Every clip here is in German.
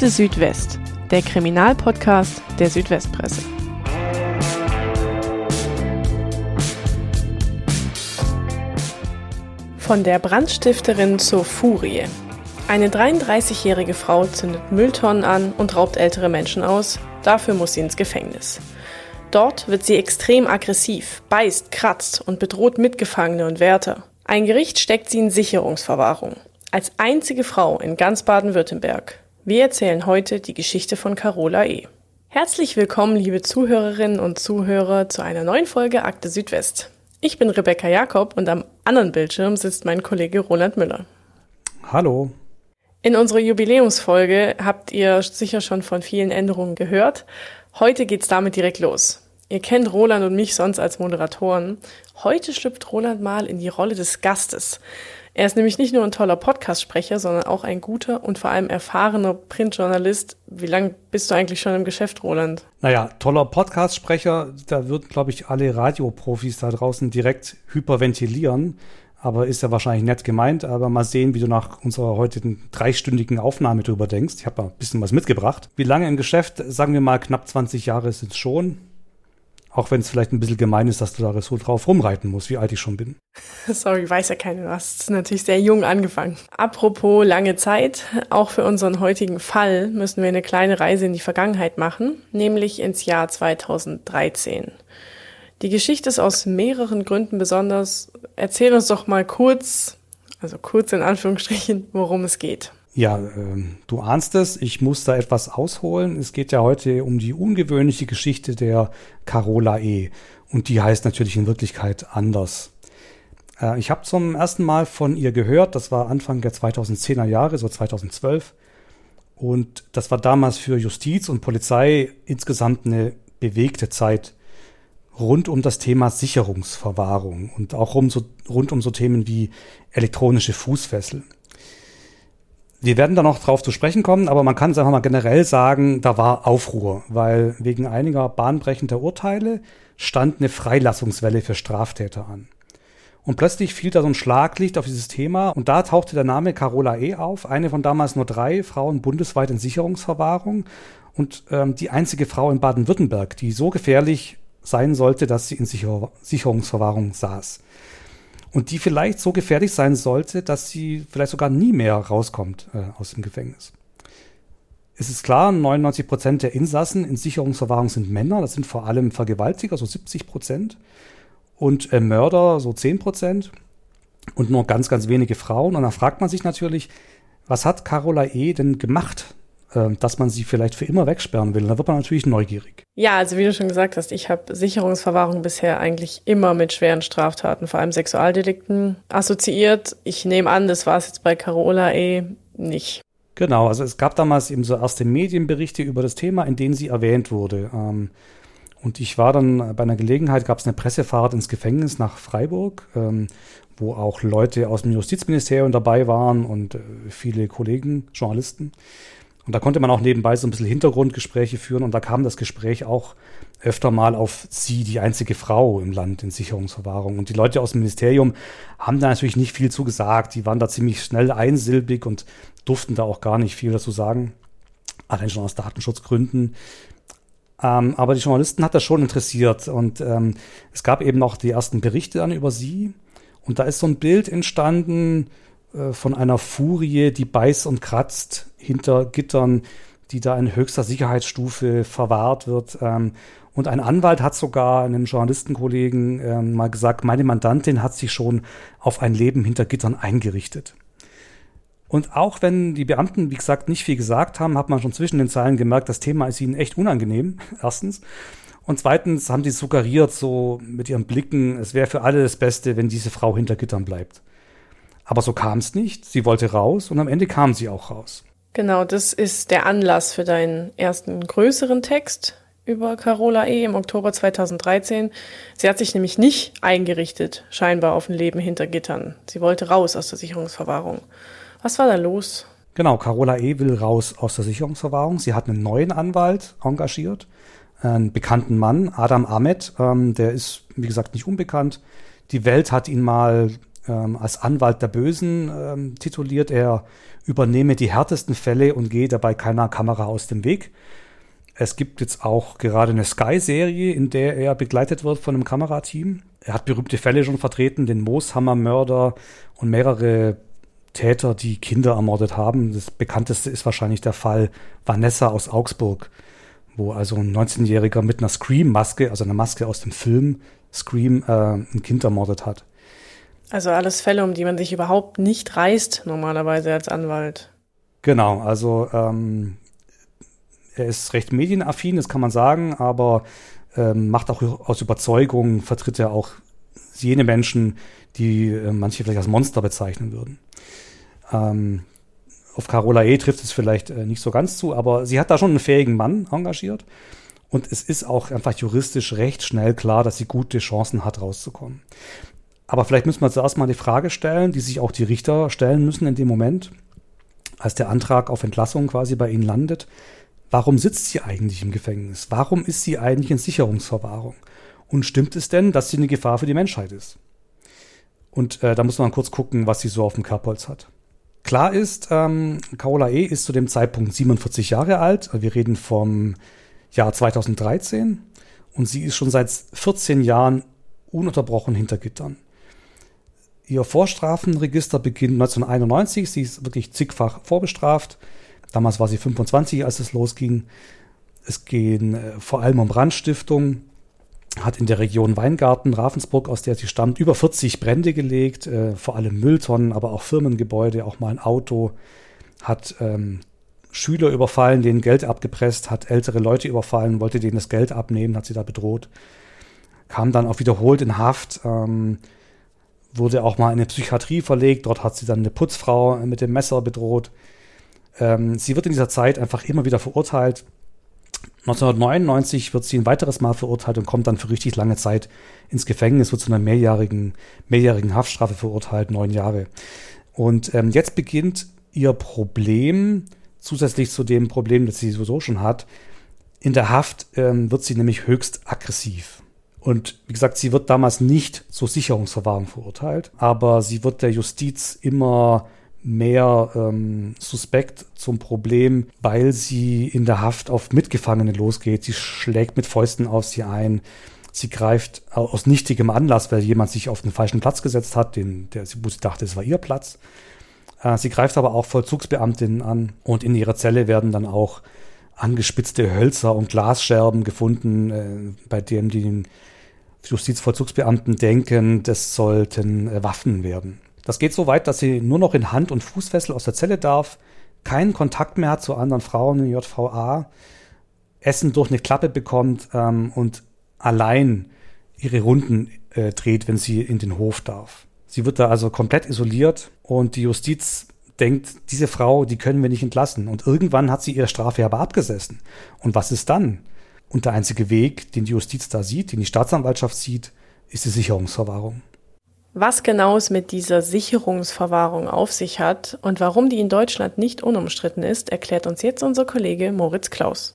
Akte Südwest, der Kriminalpodcast der Südwestpresse. Von der Brandstifterin zur Furie. Eine 33-jährige Frau zündet Mülltonnen an und raubt ältere Menschen aus. Dafür muss sie ins Gefängnis. Dort wird sie extrem aggressiv, beißt, kratzt und bedroht Mitgefangene und Wärter. Ein Gericht steckt sie in Sicherungsverwahrung. Als einzige Frau in ganz Baden-Württemberg. Wir erzählen heute die Geschichte von Carola E. Herzlich willkommen, liebe Zuhörerinnen und Zuhörer, zu einer neuen Folge Akte Südwest. Ich bin Rebecca Jakob und am anderen Bildschirm sitzt mein Kollege Roland Müller. Hallo. In unserer Jubiläumsfolge habt ihr sicher schon von vielen Änderungen gehört. Heute geht's damit direkt los. Ihr kennt Roland und mich sonst als Moderatoren. Heute schlüpft Roland mal in die Rolle des Gastes. Er ist nämlich nicht nur ein toller Podcast-Sprecher, sondern auch ein guter und vor allem erfahrener Printjournalist. Wie lange bist du eigentlich schon im Geschäft, Roland? Naja, toller Podcast-Sprecher, da würden, glaube ich, alle Radioprofis da draußen direkt hyperventilieren. Aber ist ja wahrscheinlich nett gemeint. Aber mal sehen, wie du nach unserer heutigen dreistündigen Aufnahme drüber denkst. Ich habe mal ein bisschen was mitgebracht. Wie lange im Geschäft? Sagen wir mal knapp 20 Jahre sind es schon. Auch wenn es vielleicht ein bisschen gemein ist, dass du da so drauf rumreiten musst, wie alt ich schon bin. Sorry, weiß ja keiner. Du hast natürlich sehr jung angefangen. Apropos lange Zeit, auch für unseren heutigen Fall müssen wir eine kleine Reise in die Vergangenheit machen, nämlich ins Jahr 2013. Die Geschichte ist aus mehreren Gründen besonders. Erzähl uns doch mal kurz, also kurz in Anführungsstrichen, worum es geht. Ja, äh, du ahnst es, ich muss da etwas ausholen. Es geht ja heute um die ungewöhnliche Geschichte der Carola E. Und die heißt natürlich in Wirklichkeit anders. Äh, ich habe zum ersten Mal von ihr gehört, das war Anfang der 2010er Jahre, so 2012. Und das war damals für Justiz und Polizei insgesamt eine bewegte Zeit rund um das Thema Sicherungsverwahrung und auch um so, rund um so Themen wie elektronische Fußfessel. Wir werden da noch drauf zu sprechen kommen, aber man kann es einfach mal generell sagen, da war Aufruhr, weil wegen einiger bahnbrechender Urteile stand eine Freilassungswelle für Straftäter an. Und plötzlich fiel da so ein Schlaglicht auf dieses Thema und da tauchte der Name Carola E. auf, eine von damals nur drei Frauen bundesweit in Sicherungsverwahrung und ähm, die einzige Frau in Baden-Württemberg, die so gefährlich sein sollte, dass sie in Sicher Sicherungsverwahrung saß und die vielleicht so gefährlich sein sollte, dass sie vielleicht sogar nie mehr rauskommt äh, aus dem Gefängnis. Es ist klar, 99 Prozent der Insassen in Sicherungsverwahrung sind Männer, das sind vor allem Vergewaltiger, so 70 Prozent, und äh, Mörder, so 10 Prozent, und nur ganz, ganz wenige Frauen. Und dann fragt man sich natürlich, was hat Carola E. denn gemacht, dass man sie vielleicht für immer wegsperren will. Da wird man natürlich neugierig. Ja, also wie du schon gesagt hast, ich habe Sicherungsverwahrung bisher eigentlich immer mit schweren Straftaten, vor allem Sexualdelikten, assoziiert. Ich nehme an, das war es jetzt bei Carola eh nicht. Genau, also es gab damals eben so erste Medienberichte über das Thema, in denen sie erwähnt wurde. Ähm, und ich war dann bei einer Gelegenheit, gab es eine Pressefahrt ins Gefängnis nach Freiburg, ähm, wo auch Leute aus dem Justizministerium dabei waren und äh, viele Kollegen, Journalisten. Und da konnte man auch nebenbei so ein bisschen Hintergrundgespräche führen und da kam das Gespräch auch öfter mal auf sie, die einzige Frau im Land in Sicherungsverwahrung. Und die Leute aus dem Ministerium haben da natürlich nicht viel zu gesagt. Die waren da ziemlich schnell einsilbig und durften da auch gar nicht viel dazu sagen. Allein schon aus Datenschutzgründen. Ähm, aber die Journalisten hat das schon interessiert und ähm, es gab eben auch die ersten Berichte dann über sie. Und da ist so ein Bild entstanden, äh, von einer Furie, die beißt und kratzt hinter Gittern, die da in höchster Sicherheitsstufe verwahrt wird. Ähm, und ein Anwalt hat sogar einem Journalistenkollegen ähm, mal gesagt, meine Mandantin hat sich schon auf ein Leben hinter Gittern eingerichtet. Und auch wenn die Beamten, wie gesagt, nicht viel gesagt haben, hat man schon zwischen den Zeilen gemerkt, das Thema ist ihnen echt unangenehm, erstens. Und zweitens haben die suggeriert, so mit ihren Blicken, es wäre für alle das Beste, wenn diese Frau hinter Gittern bleibt. Aber so kam es nicht. Sie wollte raus und am Ende kam sie auch raus. Genau, das ist der Anlass für deinen ersten größeren Text über Carola E. im Oktober 2013. Sie hat sich nämlich nicht eingerichtet, scheinbar auf ein Leben hinter Gittern. Sie wollte raus aus der Sicherungsverwahrung. Was war da los? Genau, Carola E. will raus aus der Sicherungsverwahrung. Sie hat einen neuen Anwalt engagiert, einen bekannten Mann, Adam Ahmed. Ähm, der ist, wie gesagt, nicht unbekannt. Die Welt hat ihn mal ähm, als Anwalt der Bösen ähm, tituliert. Er übernehme die härtesten Fälle und gehe dabei keiner Kamera aus dem Weg. Es gibt jetzt auch gerade eine Sky-Serie, in der er begleitet wird von einem Kamerateam. Er hat berühmte Fälle schon vertreten, den Mooshammer-Mörder und mehrere Täter, die Kinder ermordet haben. Das bekannteste ist wahrscheinlich der Fall Vanessa aus Augsburg, wo also ein 19-Jähriger mit einer Scream-Maske, also einer Maske aus dem Film Scream, äh, ein Kind ermordet hat. Also alles Fälle, um die man sich überhaupt nicht reißt, normalerweise als Anwalt. Genau, also ähm, er ist recht medienaffin, das kann man sagen, aber ähm, macht auch aus Überzeugung, vertritt er auch jene Menschen, die äh, manche vielleicht als Monster bezeichnen würden. Ähm, auf Carola E. trifft es vielleicht äh, nicht so ganz zu, aber sie hat da schon einen fähigen Mann engagiert. Und es ist auch einfach juristisch recht schnell klar, dass sie gute Chancen hat, rauszukommen. Aber vielleicht müssen wir zuerst mal die Frage stellen, die sich auch die Richter stellen müssen in dem Moment, als der Antrag auf Entlassung quasi bei ihnen landet. Warum sitzt sie eigentlich im Gefängnis? Warum ist sie eigentlich in Sicherungsverwahrung? Und stimmt es denn, dass sie eine Gefahr für die Menschheit ist? Und äh, da muss man kurz gucken, was sie so auf dem Kerbholz hat. Klar ist, ähm, Carola E. ist zu dem Zeitpunkt 47 Jahre alt. Wir reden vom Jahr 2013. Und sie ist schon seit 14 Jahren ununterbrochen hinter Gittern. Ihr Vorstrafenregister beginnt 1991. Sie ist wirklich zigfach vorbestraft. Damals war sie 25, als es losging. Es gehen äh, vor allem um Brandstiftung, hat in der Region Weingarten, Ravensburg, aus der sie stammt, über 40 Brände gelegt, äh, vor allem Mülltonnen, aber auch Firmengebäude, auch mal ein Auto, hat ähm, Schüler überfallen, denen Geld abgepresst, hat ältere Leute überfallen, wollte denen das Geld abnehmen, hat sie da bedroht, kam dann auch wiederholt in Haft, ähm, wurde auch mal in eine Psychiatrie verlegt, dort hat sie dann eine Putzfrau mit dem Messer bedroht. Ähm, sie wird in dieser Zeit einfach immer wieder verurteilt, 1999 wird sie ein weiteres Mal verurteilt und kommt dann für richtig lange Zeit ins Gefängnis, wird zu einer mehrjährigen, mehrjährigen Haftstrafe verurteilt, neun Jahre. Und ähm, jetzt beginnt ihr Problem, zusätzlich zu dem Problem, das sie sowieso schon hat. In der Haft ähm, wird sie nämlich höchst aggressiv. Und wie gesagt, sie wird damals nicht zur Sicherungsverwahrung verurteilt, aber sie wird der Justiz immer mehr ähm, suspekt zum Problem, weil sie in der Haft auf Mitgefangene losgeht. Sie schlägt mit Fäusten auf sie ein. Sie greift aus nichtigem Anlass, weil jemand sich auf den falschen Platz gesetzt hat, den, der, wo sie dachte, es war ihr Platz. Äh, sie greift aber auch Vollzugsbeamtinnen an und in ihrer Zelle werden dann auch angespitzte Hölzer und Glasscherben gefunden, äh, bei denen die Justizvollzugsbeamten denken, das sollten äh, Waffen werden. Das geht so weit, dass sie nur noch in Hand- und Fußfessel aus der Zelle darf, keinen Kontakt mehr hat zu anderen Frauen in JVA, Essen durch eine Klappe bekommt ähm, und allein ihre Runden äh, dreht, wenn sie in den Hof darf. Sie wird da also komplett isoliert und die Justiz denkt, diese Frau, die können wir nicht entlassen. Und irgendwann hat sie ihre Strafe aber abgesessen. Und was ist dann? Und der einzige Weg, den die Justiz da sieht, den die Staatsanwaltschaft sieht, ist die Sicherungsverwahrung. Was genau es mit dieser Sicherungsverwahrung auf sich hat und warum die in Deutschland nicht unumstritten ist, erklärt uns jetzt unser Kollege Moritz Klaus.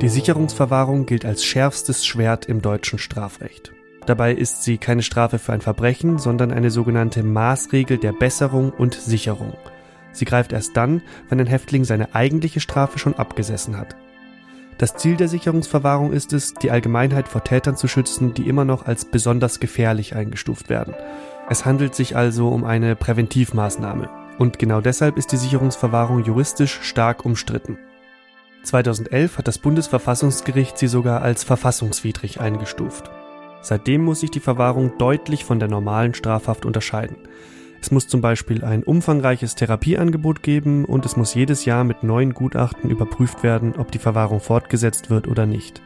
Die Sicherungsverwahrung gilt als schärfstes Schwert im deutschen Strafrecht. Dabei ist sie keine Strafe für ein Verbrechen, sondern eine sogenannte Maßregel der Besserung und Sicherung. Sie greift erst dann, wenn ein Häftling seine eigentliche Strafe schon abgesessen hat. Das Ziel der Sicherungsverwahrung ist es, die Allgemeinheit vor Tätern zu schützen, die immer noch als besonders gefährlich eingestuft werden. Es handelt sich also um eine Präventivmaßnahme. Und genau deshalb ist die Sicherungsverwahrung juristisch stark umstritten. 2011 hat das Bundesverfassungsgericht sie sogar als verfassungswidrig eingestuft. Seitdem muss sich die Verwahrung deutlich von der normalen Strafhaft unterscheiden. Es muss zum Beispiel ein umfangreiches Therapieangebot geben und es muss jedes Jahr mit neuen Gutachten überprüft werden, ob die Verwahrung fortgesetzt wird oder nicht.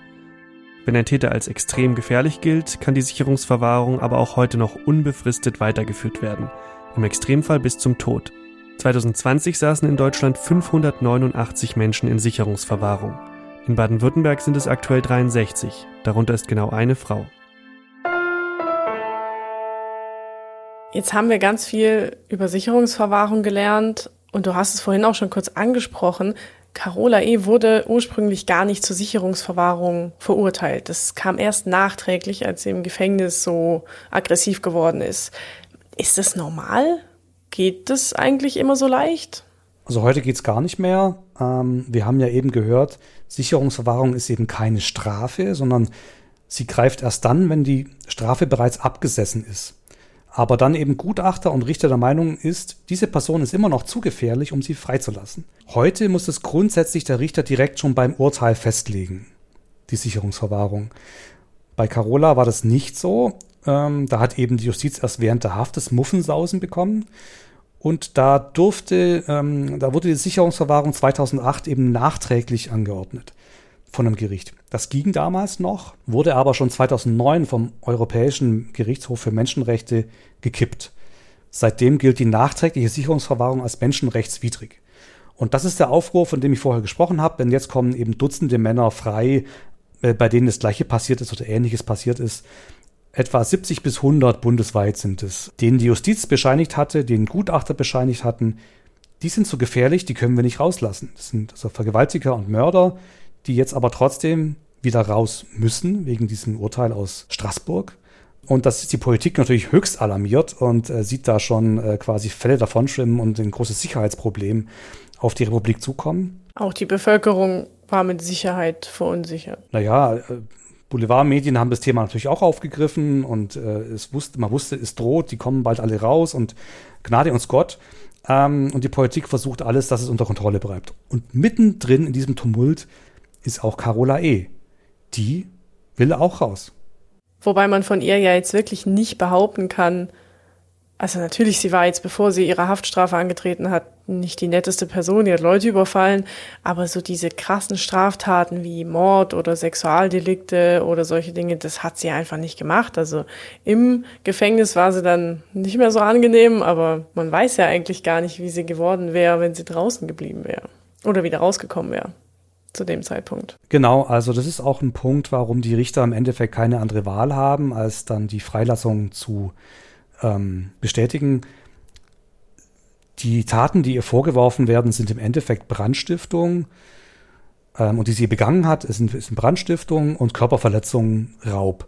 Wenn ein Täter als extrem gefährlich gilt, kann die Sicherungsverwahrung aber auch heute noch unbefristet weitergeführt werden, im Extremfall bis zum Tod. 2020 saßen in Deutschland 589 Menschen in Sicherungsverwahrung. In Baden-Württemberg sind es aktuell 63, darunter ist genau eine Frau. Jetzt haben wir ganz viel über Sicherungsverwahrung gelernt und du hast es vorhin auch schon kurz angesprochen. Carola E. wurde ursprünglich gar nicht zur Sicherungsverwahrung verurteilt. Das kam erst nachträglich, als sie im Gefängnis so aggressiv geworden ist. Ist das normal? Geht das eigentlich immer so leicht? Also heute geht es gar nicht mehr. Ähm, wir haben ja eben gehört, Sicherungsverwahrung ist eben keine Strafe, sondern sie greift erst dann, wenn die Strafe bereits abgesessen ist. Aber dann eben Gutachter und Richter der Meinung ist, diese Person ist immer noch zu gefährlich, um sie freizulassen. Heute muss es grundsätzlich der Richter direkt schon beim Urteil festlegen, die Sicherungsverwahrung. Bei Carola war das nicht so. Ähm, da hat eben die Justiz erst während der Haft das Muffensausen bekommen. Und da durfte, ähm, da wurde die Sicherungsverwahrung 2008 eben nachträglich angeordnet von einem Gericht. Das ging damals noch, wurde aber schon 2009 vom Europäischen Gerichtshof für Menschenrechte gekippt. Seitdem gilt die nachträgliche Sicherungsverwahrung als menschenrechtswidrig. Und das ist der Aufruhr, von dem ich vorher gesprochen habe, denn jetzt kommen eben Dutzende Männer frei, äh, bei denen das Gleiche passiert ist oder Ähnliches passiert ist. Etwa 70 bis 100 bundesweit sind es, denen die Justiz bescheinigt hatte, denen Gutachter bescheinigt hatten, die sind so gefährlich, die können wir nicht rauslassen. Das sind also Vergewaltiger und Mörder, die jetzt aber trotzdem wieder raus müssen, wegen diesem Urteil aus Straßburg. Und das ist die Politik natürlich höchst alarmiert und äh, sieht da schon äh, quasi Fälle davonschwimmen und ein großes Sicherheitsproblem auf die Republik zukommen. Auch die Bevölkerung war mit Sicherheit verunsichert. Naja, äh, Boulevardmedien haben das Thema natürlich auch aufgegriffen und äh, es wusste, man wusste, es droht, die kommen bald alle raus und Gnade uns Gott. Ähm, und die Politik versucht alles, dass es unter Kontrolle bleibt. Und mittendrin in diesem Tumult ist auch Carola E. Die will auch raus. Wobei man von ihr ja jetzt wirklich nicht behaupten kann, also natürlich, sie war jetzt, bevor sie ihre Haftstrafe angetreten hat, nicht die netteste Person, die hat Leute überfallen, aber so diese krassen Straftaten wie Mord oder Sexualdelikte oder solche Dinge, das hat sie einfach nicht gemacht. Also im Gefängnis war sie dann nicht mehr so angenehm, aber man weiß ja eigentlich gar nicht, wie sie geworden wäre, wenn sie draußen geblieben wäre oder wieder rausgekommen wäre zu dem Zeitpunkt. Genau, also das ist auch ein Punkt, warum die Richter im Endeffekt keine andere Wahl haben, als dann die Freilassung zu ähm, bestätigen. Die Taten, die ihr vorgeworfen werden, sind im Endeffekt Brandstiftung ähm, und die sie begangen hat, sind, sind Brandstiftung und Körperverletzung, Raub.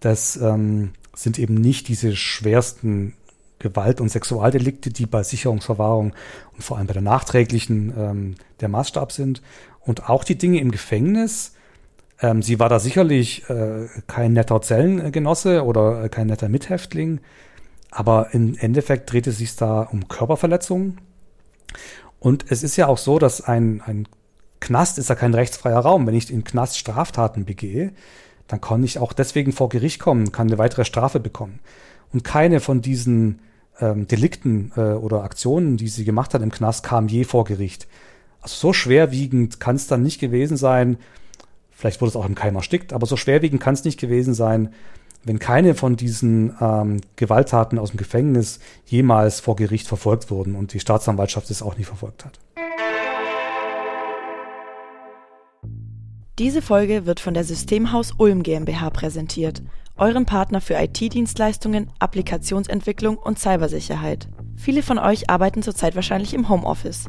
Das ähm, sind eben nicht diese schwersten Gewalt- und Sexualdelikte, die bei Sicherungsverwahrung und vor allem bei der nachträglichen ähm, der Maßstab sind. Und auch die Dinge im Gefängnis, ähm, sie war da sicherlich äh, kein netter Zellengenosse oder äh, kein netter Mithäftling, aber im Endeffekt dreht es sich da um Körperverletzungen. Und es ist ja auch so, dass ein, ein Knast ist ja kein rechtsfreier Raum. Wenn ich in Knast Straftaten begehe, dann kann ich auch deswegen vor Gericht kommen, kann eine weitere Strafe bekommen. Und keine von diesen ähm, Delikten äh, oder Aktionen, die sie gemacht hat im Knast, kam je vor Gericht. So schwerwiegend kann es dann nicht gewesen sein, vielleicht wurde es auch im Keim erstickt, aber so schwerwiegend kann es nicht gewesen sein, wenn keine von diesen ähm, Gewalttaten aus dem Gefängnis jemals vor Gericht verfolgt wurden und die Staatsanwaltschaft es auch nie verfolgt hat. Diese Folge wird von der Systemhaus Ulm GmbH präsentiert, eurem Partner für IT-Dienstleistungen, Applikationsentwicklung und Cybersicherheit. Viele von euch arbeiten zurzeit wahrscheinlich im Homeoffice.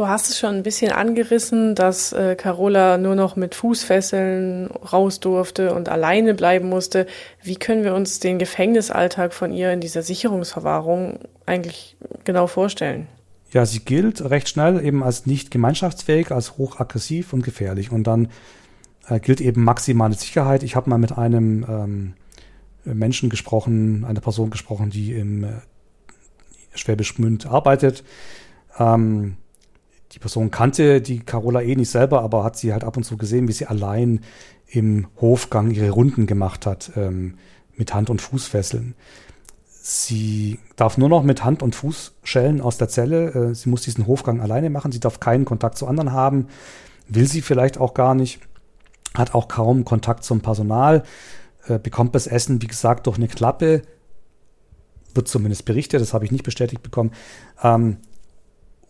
Du hast es schon ein bisschen angerissen, dass äh, Carola nur noch mit Fußfesseln raus durfte und alleine bleiben musste. Wie können wir uns den Gefängnisalltag von ihr in dieser Sicherungsverwahrung eigentlich genau vorstellen? Ja, sie gilt recht schnell eben als nicht gemeinschaftsfähig, als hochaggressiv und gefährlich. Und dann äh, gilt eben maximale Sicherheit. Ich habe mal mit einem ähm, Menschen gesprochen, eine Person gesprochen, die im äh, Schwäbisch Gmünd arbeitet. Ähm, die Person kannte die Carola eh nicht selber, aber hat sie halt ab und zu gesehen, wie sie allein im Hofgang ihre Runden gemacht hat ähm, mit Hand- und Fußfesseln. Sie darf nur noch mit Hand und Fuß schellen aus der Zelle. Äh, sie muss diesen Hofgang alleine machen. Sie darf keinen Kontakt zu anderen haben. Will sie vielleicht auch gar nicht. Hat auch kaum Kontakt zum Personal. Äh, bekommt das Essen, wie gesagt, durch eine Klappe. Wird zumindest berichtet. Das habe ich nicht bestätigt bekommen. Ähm,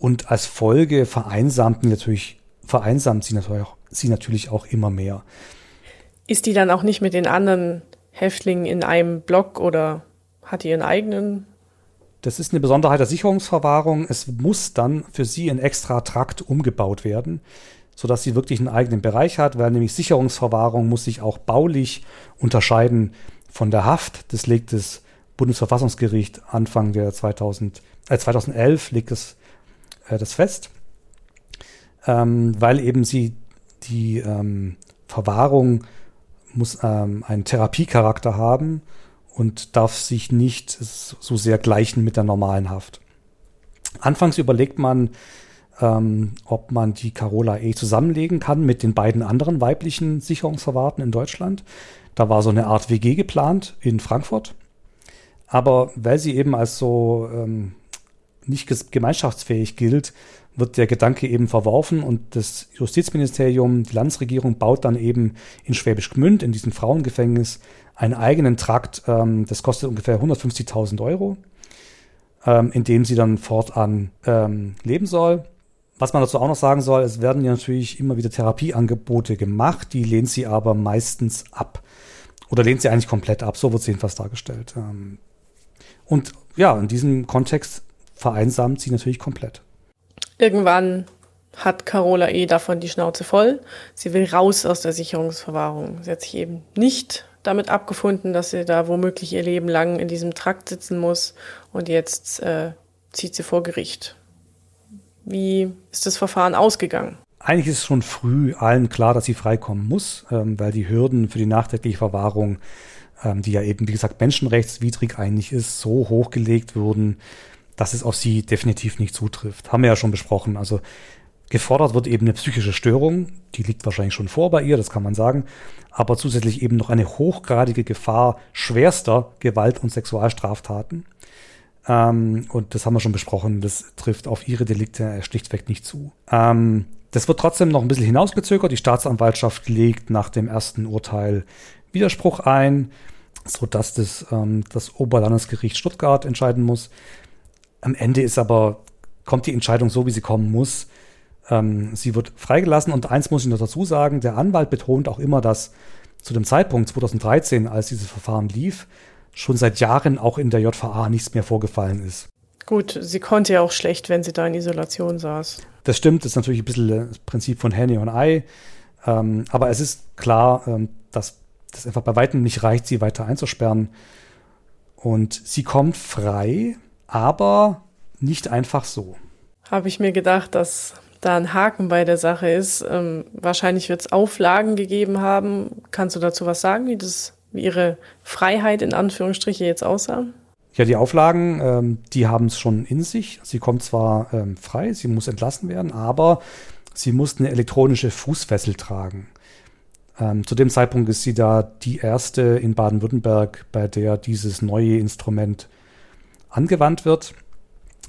und als Folge vereinsamt natürlich, vereinsamt sie natürlich auch, sie natürlich auch immer mehr. Ist die dann auch nicht mit den anderen Häftlingen in einem Block oder hat die ihren eigenen? Das ist eine Besonderheit der Sicherungsverwahrung. Es muss dann für sie ein extra Trakt umgebaut werden, sodass sie wirklich einen eigenen Bereich hat, weil nämlich Sicherungsverwahrung muss sich auch baulich unterscheiden von der Haft. Das legt das Bundesverfassungsgericht Anfang der 2000, äh 2011 legt es äh, das fest, ähm, weil eben sie die ähm, Verwahrung muss ähm, einen Therapiecharakter haben und darf sich nicht so sehr gleichen mit der normalen Haft. Anfangs überlegt man, ähm, ob man die Carola E zusammenlegen kann mit den beiden anderen weiblichen Sicherungsverwahrten in Deutschland. Da war so eine Art WG geplant in Frankfurt. Aber weil sie eben als so ähm, nicht gemeinschaftsfähig gilt, wird der Gedanke eben verworfen und das Justizministerium, die Landesregierung baut dann eben in Schwäbisch Gmünd, in diesem Frauengefängnis, einen eigenen Trakt, ähm, das kostet ungefähr 150.000 Euro, ähm, in dem sie dann fortan ähm, leben soll. Was man dazu auch noch sagen soll, es werden ja natürlich immer wieder Therapieangebote gemacht, die lehnt sie aber meistens ab. Oder lehnt sie eigentlich komplett ab, so wird sie jedenfalls dargestellt. Ähm, und ja, in diesem Kontext vereinsamt sie natürlich komplett. Irgendwann hat Carola E. davon die Schnauze voll. Sie will raus aus der Sicherungsverwahrung. Sie hat sich eben nicht damit abgefunden, dass sie da womöglich ihr Leben lang in diesem Trakt sitzen muss. Und jetzt äh, zieht sie vor Gericht. Wie ist das Verfahren ausgegangen? Eigentlich ist es schon früh allen klar, dass sie freikommen muss, ähm, weil die Hürden für die nachträgliche Verwahrung, ähm, die ja eben, wie gesagt, menschenrechtswidrig eigentlich ist, so hochgelegt wurden, dass es auf sie definitiv nicht zutrifft. Haben wir ja schon besprochen. Also gefordert wird eben eine psychische Störung, die liegt wahrscheinlich schon vor bei ihr, das kann man sagen, aber zusätzlich eben noch eine hochgradige Gefahr schwerster Gewalt- und Sexualstraftaten. Ähm, und das haben wir schon besprochen, das trifft auf ihre Delikte schlichtweg nicht zu. Ähm, das wird trotzdem noch ein bisschen hinausgezögert. Die Staatsanwaltschaft legt nach dem ersten Urteil Widerspruch ein, sodass das, ähm, das Oberlandesgericht Stuttgart entscheiden muss. Am Ende ist aber, kommt die Entscheidung so, wie sie kommen muss. Ähm, sie wird freigelassen und eins muss ich noch dazu sagen, der Anwalt betont auch immer, dass zu dem Zeitpunkt 2013, als dieses Verfahren lief, schon seit Jahren auch in der JVA nichts mehr vorgefallen ist. Gut, sie konnte ja auch schlecht, wenn sie da in Isolation saß. Das stimmt, das ist natürlich ein bisschen das Prinzip von Henne und Ei. Ähm, aber es ist klar, ähm, dass das einfach bei weitem nicht reicht, sie weiter einzusperren. Und sie kommt frei aber nicht einfach so. Habe ich mir gedacht, dass da ein Haken bei der Sache ist. Ähm, wahrscheinlich wird es Auflagen gegeben haben. Kannst du dazu was sagen, wie das, wie ihre Freiheit in Anführungsstriche jetzt aussah? Ja, die Auflagen, ähm, die haben es schon in sich. Sie kommt zwar ähm, frei, sie muss entlassen werden, aber sie muss eine elektronische Fußfessel tragen. Ähm, zu dem Zeitpunkt ist sie da die erste in Baden-Württemberg, bei der dieses neue Instrument angewandt wird.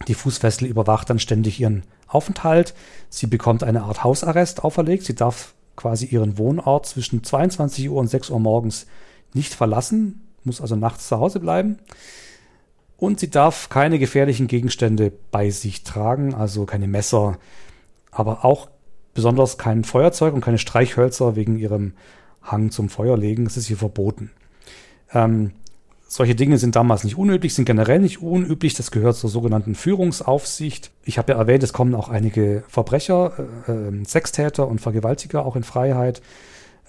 Die Fußfessel überwacht dann ständig ihren Aufenthalt. Sie bekommt eine Art Hausarrest auferlegt. Sie darf quasi ihren Wohnort zwischen 22 Uhr und 6 Uhr morgens nicht verlassen, muss also nachts zu Hause bleiben. Und sie darf keine gefährlichen Gegenstände bei sich tragen, also keine Messer, aber auch besonders kein Feuerzeug und keine Streichhölzer wegen ihrem Hang zum Feuerlegen. Das ist hier verboten. Ähm, solche Dinge sind damals nicht unüblich, sind generell nicht unüblich. Das gehört zur sogenannten Führungsaufsicht. Ich habe ja erwähnt, es kommen auch einige Verbrecher, äh, ähm, Sextäter und Vergewaltiger auch in Freiheit.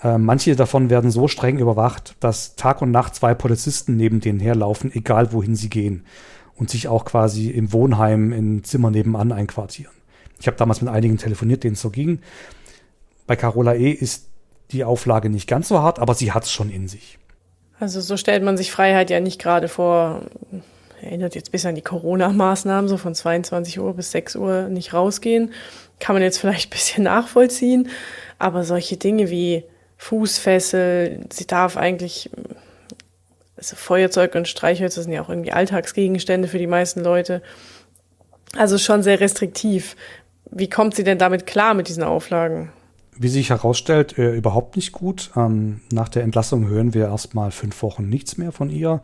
Äh, manche davon werden so streng überwacht, dass Tag und Nacht zwei Polizisten neben denen herlaufen, egal wohin sie gehen. Und sich auch quasi im Wohnheim im Zimmer nebenan einquartieren. Ich habe damals mit einigen telefoniert, denen es so ging. Bei Carola E. ist die Auflage nicht ganz so hart, aber sie hat es schon in sich. Also so stellt man sich Freiheit ja nicht gerade vor, erinnert jetzt bis an die Corona-Maßnahmen, so von 22 Uhr bis 6 Uhr nicht rausgehen. Kann man jetzt vielleicht ein bisschen nachvollziehen, aber solche Dinge wie Fußfessel, sie darf eigentlich, also Feuerzeug und Streichhölzer sind ja auch irgendwie Alltagsgegenstände für die meisten Leute. Also schon sehr restriktiv. Wie kommt sie denn damit klar mit diesen Auflagen? Wie sich herausstellt, äh, überhaupt nicht gut. Ähm, nach der Entlassung hören wir erstmal fünf Wochen nichts mehr von ihr.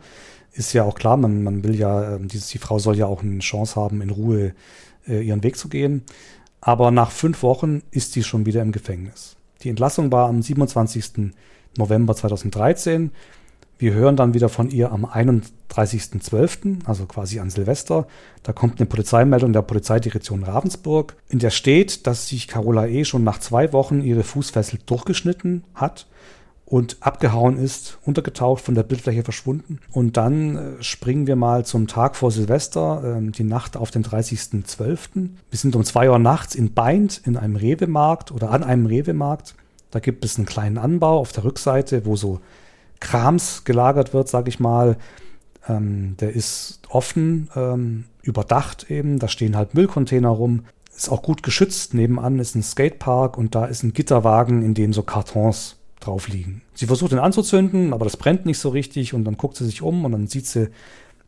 Ist ja auch klar, man, man will ja, äh, dieses, die Frau soll ja auch eine Chance haben, in Ruhe äh, ihren Weg zu gehen. Aber nach fünf Wochen ist sie schon wieder im Gefängnis. Die Entlassung war am 27. November 2013. Wir hören dann wieder von ihr am 31.12., also quasi an Silvester. Da kommt eine Polizeimeldung der Polizeidirektion Ravensburg, in der steht, dass sich Carola E. schon nach zwei Wochen ihre Fußfessel durchgeschnitten hat und abgehauen ist, untergetaucht, von der Bildfläche verschwunden. Und dann äh, springen wir mal zum Tag vor Silvester, äh, die Nacht auf den 30.12. Wir sind um zwei Uhr nachts in Beint in einem Rewe-Markt oder an einem Rewe-Markt. Da gibt es einen kleinen Anbau auf der Rückseite, wo so Krams gelagert wird, sage ich mal. Ähm, der ist offen, ähm, überdacht eben. Da stehen halt Müllcontainer rum. Ist auch gut geschützt. Nebenan ist ein Skatepark und da ist ein Gitterwagen, in dem so Kartons drauf liegen. Sie versucht ihn anzuzünden, aber das brennt nicht so richtig und dann guckt sie sich um und dann sieht sie,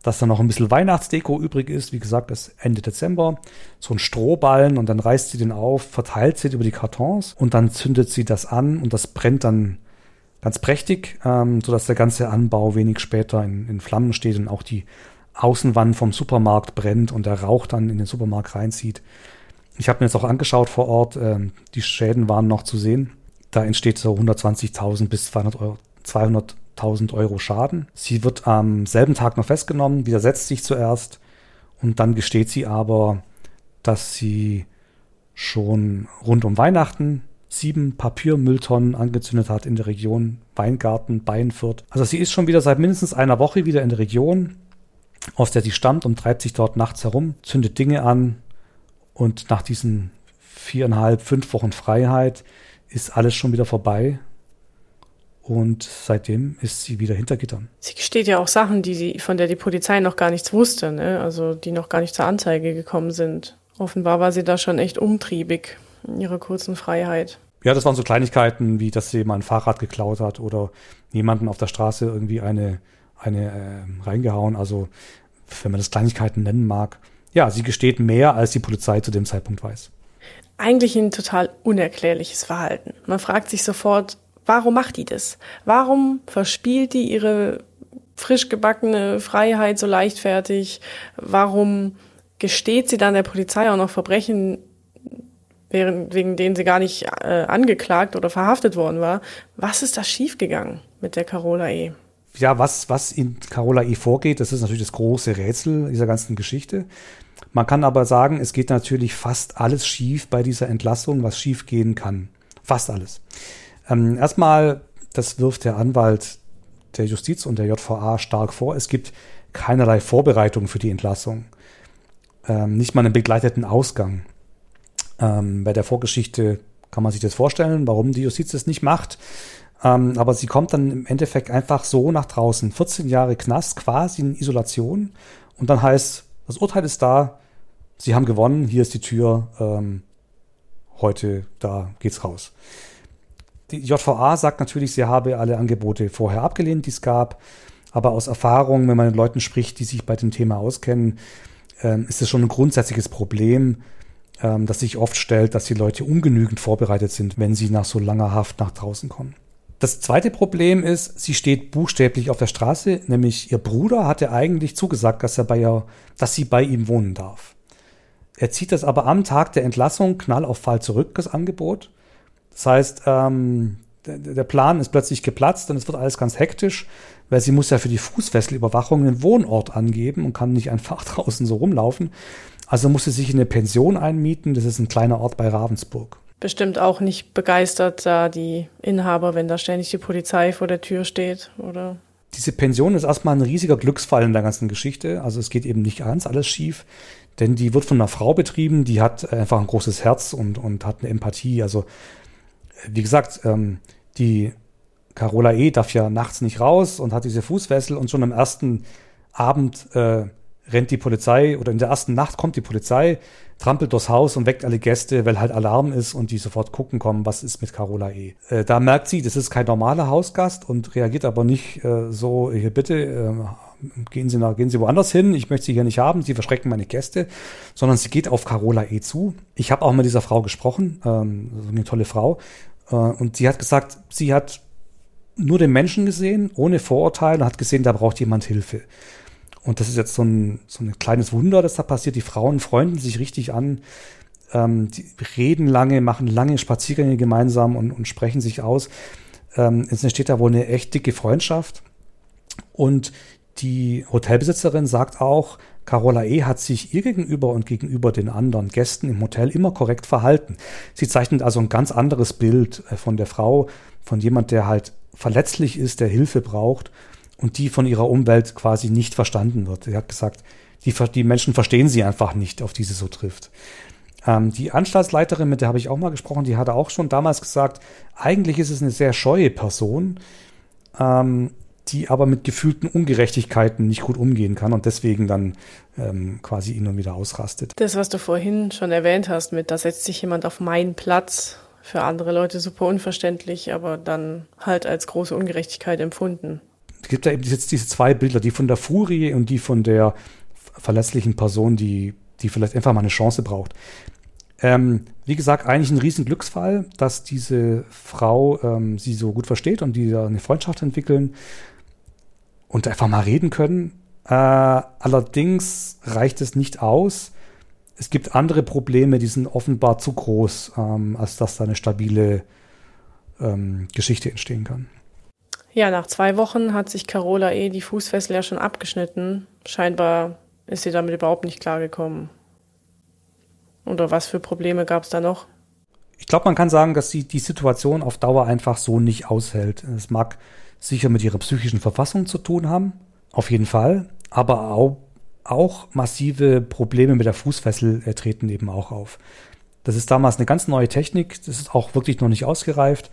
dass da noch ein bisschen Weihnachtsdeko übrig ist. Wie gesagt, es Ende Dezember. So ein Strohballen und dann reißt sie den auf, verteilt sie über die Kartons und dann zündet sie das an und das brennt dann ganz prächtig, ähm, sodass der ganze Anbau wenig später in, in Flammen steht und auch die Außenwand vom Supermarkt brennt und der Rauch dann in den Supermarkt reinzieht. Ich habe mir jetzt auch angeschaut vor Ort, ähm, die Schäden waren noch zu sehen. Da entsteht so 120.000 bis 200 Euro, 200.000 Euro Schaden. Sie wird am selben Tag noch festgenommen, widersetzt sich zuerst und dann gesteht sie aber, dass sie schon rund um Weihnachten sieben Papiermülltonnen angezündet hat in der Region Weingarten, Beinfurt. Also sie ist schon wieder seit mindestens einer Woche wieder in der Region, aus der sie stammt und treibt sich dort nachts herum, zündet Dinge an und nach diesen viereinhalb, fünf Wochen Freiheit ist alles schon wieder vorbei. Und seitdem ist sie wieder hinter Gittern. Sie gesteht ja auch Sachen, die sie, von der die Polizei noch gar nichts wusste, ne? also die noch gar nicht zur Anzeige gekommen sind. Offenbar war sie da schon echt umtriebig in ihrer kurzen Freiheit. Ja, das waren so Kleinigkeiten, wie dass sie mal ein Fahrrad geklaut hat oder jemanden auf der Straße irgendwie eine, eine äh, reingehauen. Also, wenn man das Kleinigkeiten nennen mag. Ja, sie gesteht mehr, als die Polizei zu dem Zeitpunkt weiß. Eigentlich ein total unerklärliches Verhalten. Man fragt sich sofort, warum macht die das? Warum verspielt die ihre frisch gebackene Freiheit so leichtfertig? Warum gesteht sie dann der Polizei auch noch Verbrechen, während, wegen denen sie gar nicht äh, angeklagt oder verhaftet worden war. Was ist da schiefgegangen mit der Carola E? Ja, was, was in Carola E vorgeht, das ist natürlich das große Rätsel dieser ganzen Geschichte. Man kann aber sagen, es geht natürlich fast alles schief bei dieser Entlassung, was schief gehen kann. Fast alles. Ähm, erstmal, das wirft der Anwalt der Justiz und der JVA stark vor. Es gibt keinerlei Vorbereitung für die Entlassung. Ähm, nicht mal einen begleiteten Ausgang. Ähm, bei der Vorgeschichte kann man sich das vorstellen, warum die Justiz das nicht macht. Ähm, aber sie kommt dann im Endeffekt einfach so nach draußen. 14 Jahre Knast, quasi in Isolation. Und dann heißt, das Urteil ist da, sie haben gewonnen, hier ist die Tür, ähm, heute, da geht's raus. Die JVA sagt natürlich, sie habe alle Angebote vorher abgelehnt, die es gab. Aber aus Erfahrung, wenn man mit Leuten spricht, die sich bei dem Thema auskennen, ähm, ist es schon ein grundsätzliches Problem, ähm, das sich oft stellt, dass die Leute ungenügend vorbereitet sind, wenn sie nach so langer Haft nach draußen kommen. Das zweite Problem ist, sie steht buchstäblich auf der Straße, nämlich ihr Bruder hatte eigentlich zugesagt, dass er bei ihr, dass sie bei ihm wohnen darf. Er zieht das aber am Tag der Entlassung knall auf Fall zurück, das Angebot. Das heißt, ähm, der, der Plan ist plötzlich geplatzt und es wird alles ganz hektisch, weil sie muss ja für die Fußfesselüberwachung einen Wohnort angeben und kann nicht einfach draußen so rumlaufen. Also musste sich in eine Pension einmieten. Das ist ein kleiner Ort bei Ravensburg. Bestimmt auch nicht begeistert, da die Inhaber, wenn da ständig die Polizei vor der Tür steht, oder? Diese Pension ist erstmal ein riesiger Glücksfall in der ganzen Geschichte. Also es geht eben nicht ganz alles schief, denn die wird von einer Frau betrieben, die hat einfach ein großes Herz und, und hat eine Empathie. Also wie gesagt, ähm, die Die Carola E. darf ja nachts nicht raus und hat diese Fußfessel und schon am ersten Abend äh, rennt die Polizei oder in der ersten Nacht kommt die Polizei, trampelt durchs Haus und weckt alle Gäste, weil halt Alarm ist und die sofort gucken kommen, was ist mit Carola E. Äh, da merkt sie, das ist kein normaler Hausgast und reagiert aber nicht äh, so, hier bitte, äh, gehen Sie nach, gehen Sie woanders hin, ich möchte Sie hier nicht haben, Sie verschrecken meine Gäste, sondern sie geht auf Carola E zu. Ich habe auch mit dieser Frau gesprochen, ähm, eine tolle Frau, äh, und sie hat gesagt, sie hat nur den Menschen gesehen, ohne Vorurteile, und hat gesehen, da braucht jemand Hilfe. Und das ist jetzt so ein, so ein kleines Wunder, das da passiert. Die Frauen freunden sich richtig an, ähm, die reden lange, machen lange Spaziergänge gemeinsam und, und sprechen sich aus. Ähm, es entsteht da wohl eine echt dicke Freundschaft. Und die Hotelbesitzerin sagt auch, Carola E. hat sich ihr gegenüber und gegenüber den anderen Gästen im Hotel immer korrekt verhalten. Sie zeichnet also ein ganz anderes Bild äh, von der Frau, von jemand, der halt verletzlich ist, der Hilfe braucht und die von ihrer Umwelt quasi nicht verstanden wird. Sie hat gesagt, die, die Menschen verstehen sie einfach nicht, auf die sie so trifft. Ähm, die Anstaltsleiterin, mit der habe ich auch mal gesprochen, die hatte auch schon damals gesagt, eigentlich ist es eine sehr scheue Person, ähm, die aber mit gefühlten Ungerechtigkeiten nicht gut umgehen kann und deswegen dann ähm, quasi ihn und wieder ausrastet. Das, was du vorhin schon erwähnt hast, mit da setzt sich jemand auf meinen Platz, für andere Leute super unverständlich, aber dann halt als große Ungerechtigkeit empfunden. Es gibt ja eben diese, diese zwei Bilder, die von der Furie und die von der verlässlichen Person, die, die vielleicht einfach mal eine Chance braucht. Ähm, wie gesagt, eigentlich ein riesen Glücksfall, dass diese Frau ähm, sie so gut versteht und die da eine Freundschaft entwickeln und einfach mal reden können. Äh, allerdings reicht es nicht aus. Es gibt andere Probleme, die sind offenbar zu groß, ähm, als dass da eine stabile ähm, Geschichte entstehen kann. Ja, nach zwei Wochen hat sich Carola eh die Fußfessel ja schon abgeschnitten. Scheinbar ist sie damit überhaupt nicht klargekommen. Oder was für Probleme gab es da noch? Ich glaube, man kann sagen, dass sie die Situation auf Dauer einfach so nicht aushält. Es mag sicher mit ihrer psychischen Verfassung zu tun haben, auf jeden Fall, aber auch, auch massive Probleme mit der Fußfessel äh, treten eben auch auf. Das ist damals eine ganz neue Technik, das ist auch wirklich noch nicht ausgereift.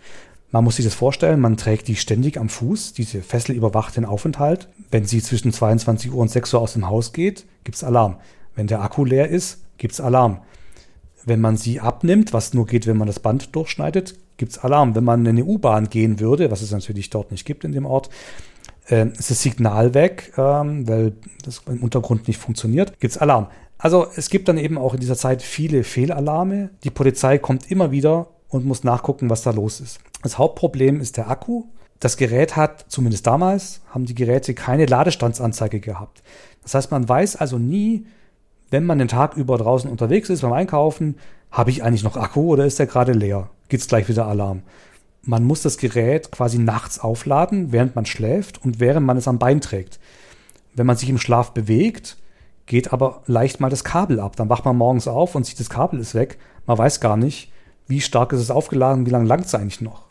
Man muss sich das vorstellen, man trägt die ständig am Fuß, diese Fessel überwacht den Aufenthalt. Wenn sie zwischen 22 Uhr und 6 Uhr aus dem Haus geht, gibt's Alarm. Wenn der Akku leer ist, gibt's Alarm. Wenn man sie abnimmt, was nur geht, wenn man das Band durchschneidet, gibt es Alarm. Wenn man in eine U-Bahn gehen würde, was es natürlich dort nicht gibt in dem Ort, äh, ist das Signal weg, ähm, weil das im Untergrund nicht funktioniert, gibt es Alarm. Also es gibt dann eben auch in dieser Zeit viele Fehlalarme. Die Polizei kommt immer wieder und muss nachgucken, was da los ist. Das Hauptproblem ist der Akku. Das Gerät hat, zumindest damals, haben die Geräte keine Ladestandsanzeige gehabt. Das heißt, man weiß also nie, wenn man den Tag über draußen unterwegs ist beim Einkaufen, habe ich eigentlich noch Akku oder ist der gerade leer? Gibt's gleich wieder Alarm? Man muss das Gerät quasi nachts aufladen, während man schläft und während man es am Bein trägt. Wenn man sich im Schlaf bewegt, geht aber leicht mal das Kabel ab. Dann wacht man morgens auf und sieht, das Kabel ist weg. Man weiß gar nicht, wie stark ist es aufgeladen, wie lange langt es eigentlich noch.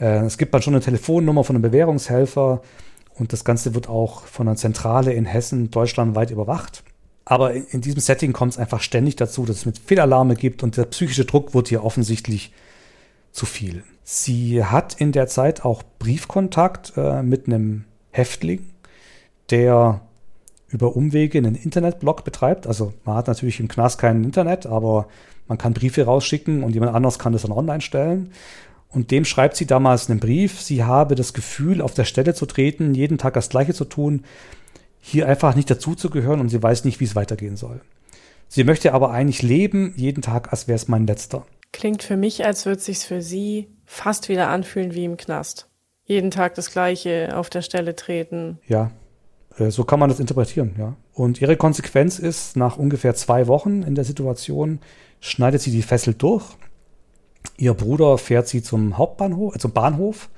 Äh, es gibt dann schon eine Telefonnummer von einem Bewährungshelfer und das Ganze wird auch von einer Zentrale in Hessen deutschlandweit überwacht. Aber in, in diesem Setting kommt es einfach ständig dazu, dass es mit Fehlalarme gibt und der psychische Druck wird hier offensichtlich zu viel. Sie hat in der Zeit auch Briefkontakt äh, mit einem Häftling, der über Umwege einen Internetblog betreibt. Also man hat natürlich im Knast kein Internet, aber man kann Briefe rausschicken und jemand anders kann das dann online stellen. Und dem schreibt sie damals einen Brief, sie habe das Gefühl, auf der Stelle zu treten, jeden Tag das Gleiche zu tun, hier einfach nicht dazuzugehören und sie weiß nicht, wie es weitergehen soll. Sie möchte aber eigentlich leben, jeden Tag, als wäre es mein letzter. Klingt für mich, als würde es sich für sie fast wieder anfühlen wie im Knast. Jeden Tag das Gleiche auf der Stelle treten. Ja, äh, so kann man das interpretieren, ja. Und ihre Konsequenz ist, nach ungefähr zwei Wochen in der Situation schneidet sie die Fessel durch. Ihr Bruder fährt sie zum Hauptbahnhof, äh, zum Bahnhof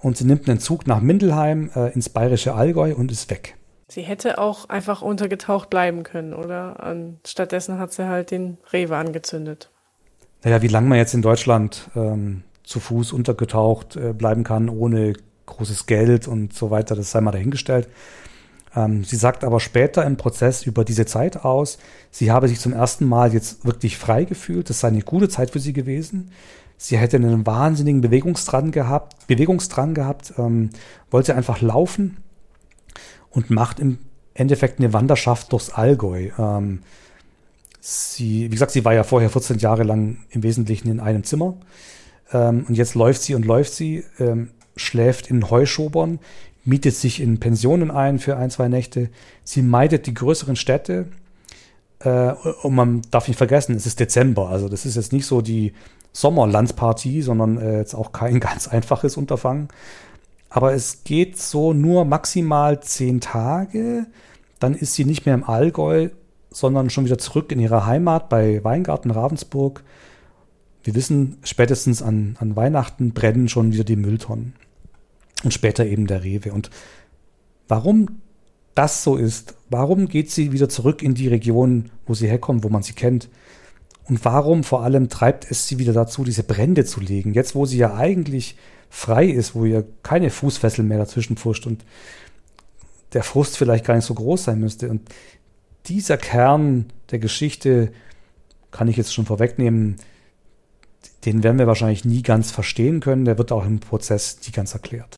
und sie nimmt einen Zug nach Mindelheim äh, ins bayerische Allgäu und ist weg. Sie hätte auch einfach untergetaucht bleiben können, oder? Stattdessen hat sie halt den Rewe angezündet. Naja, wie lange man jetzt in Deutschland ähm, zu Fuß untergetaucht äh, bleiben kann, ohne großes Geld und so weiter, das sei mal dahingestellt. Ähm, sie sagt aber später im Prozess über diese Zeit aus, sie habe sich zum ersten Mal jetzt wirklich frei gefühlt. Das sei eine gute Zeit für sie gewesen. Sie hätte einen wahnsinnigen Bewegungsdrang gehabt, Bewegungsdrang gehabt, ähm, wollte einfach laufen und macht im Endeffekt eine Wanderschaft durchs Allgäu. Ähm, sie, wie gesagt, sie war ja vorher 14 Jahre lang im Wesentlichen in einem Zimmer. Ähm, und jetzt läuft sie und läuft sie, ähm, schläft in Heuschobern, mietet sich in Pensionen ein für ein, zwei Nächte. Sie meidet die größeren Städte. Äh, und man darf nicht vergessen, es ist Dezember. Also das ist jetzt nicht so die Sommerlandspartie, sondern äh, jetzt auch kein ganz einfaches Unterfangen. Aber es geht so nur maximal zehn Tage. Dann ist sie nicht mehr im Allgäu, sondern schon wieder zurück in ihre Heimat bei Weingarten Ravensburg. Wir wissen, spätestens an, an Weihnachten brennen schon wieder die Mülltonnen. Und später eben der Rewe. Und warum das so ist, warum geht sie wieder zurück in die Region, wo sie herkommt, wo man sie kennt? Und warum vor allem treibt es sie wieder dazu, diese Brände zu legen? Jetzt, wo sie ja eigentlich frei ist, wo ihr keine Fußfessel mehr dazwischen pfuscht und der Frust vielleicht gar nicht so groß sein müsste. Und dieser Kern der Geschichte, kann ich jetzt schon vorwegnehmen, den werden wir wahrscheinlich nie ganz verstehen können. Der wird auch im Prozess nie ganz erklärt.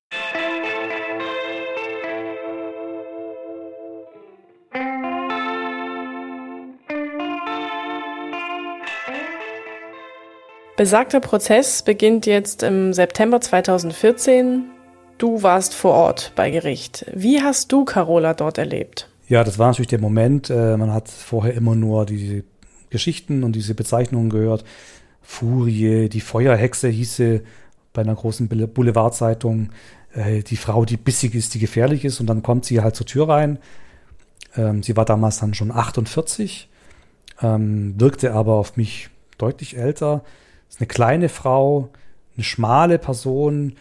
Besagter Prozess beginnt jetzt im September 2014. Du warst vor Ort bei Gericht. Wie hast du Carola dort erlebt? Ja, das war natürlich der Moment. Äh, man hat vorher immer nur diese Geschichten und diese Bezeichnungen gehört. Furie, die Feuerhexe hieße bei einer großen Boulevardzeitung. Äh, die Frau, die bissig ist, die gefährlich ist. Und dann kommt sie halt zur Tür rein. Ähm, sie war damals dann schon 48, ähm, wirkte aber auf mich deutlich älter ist eine kleine Frau, eine schmale Person,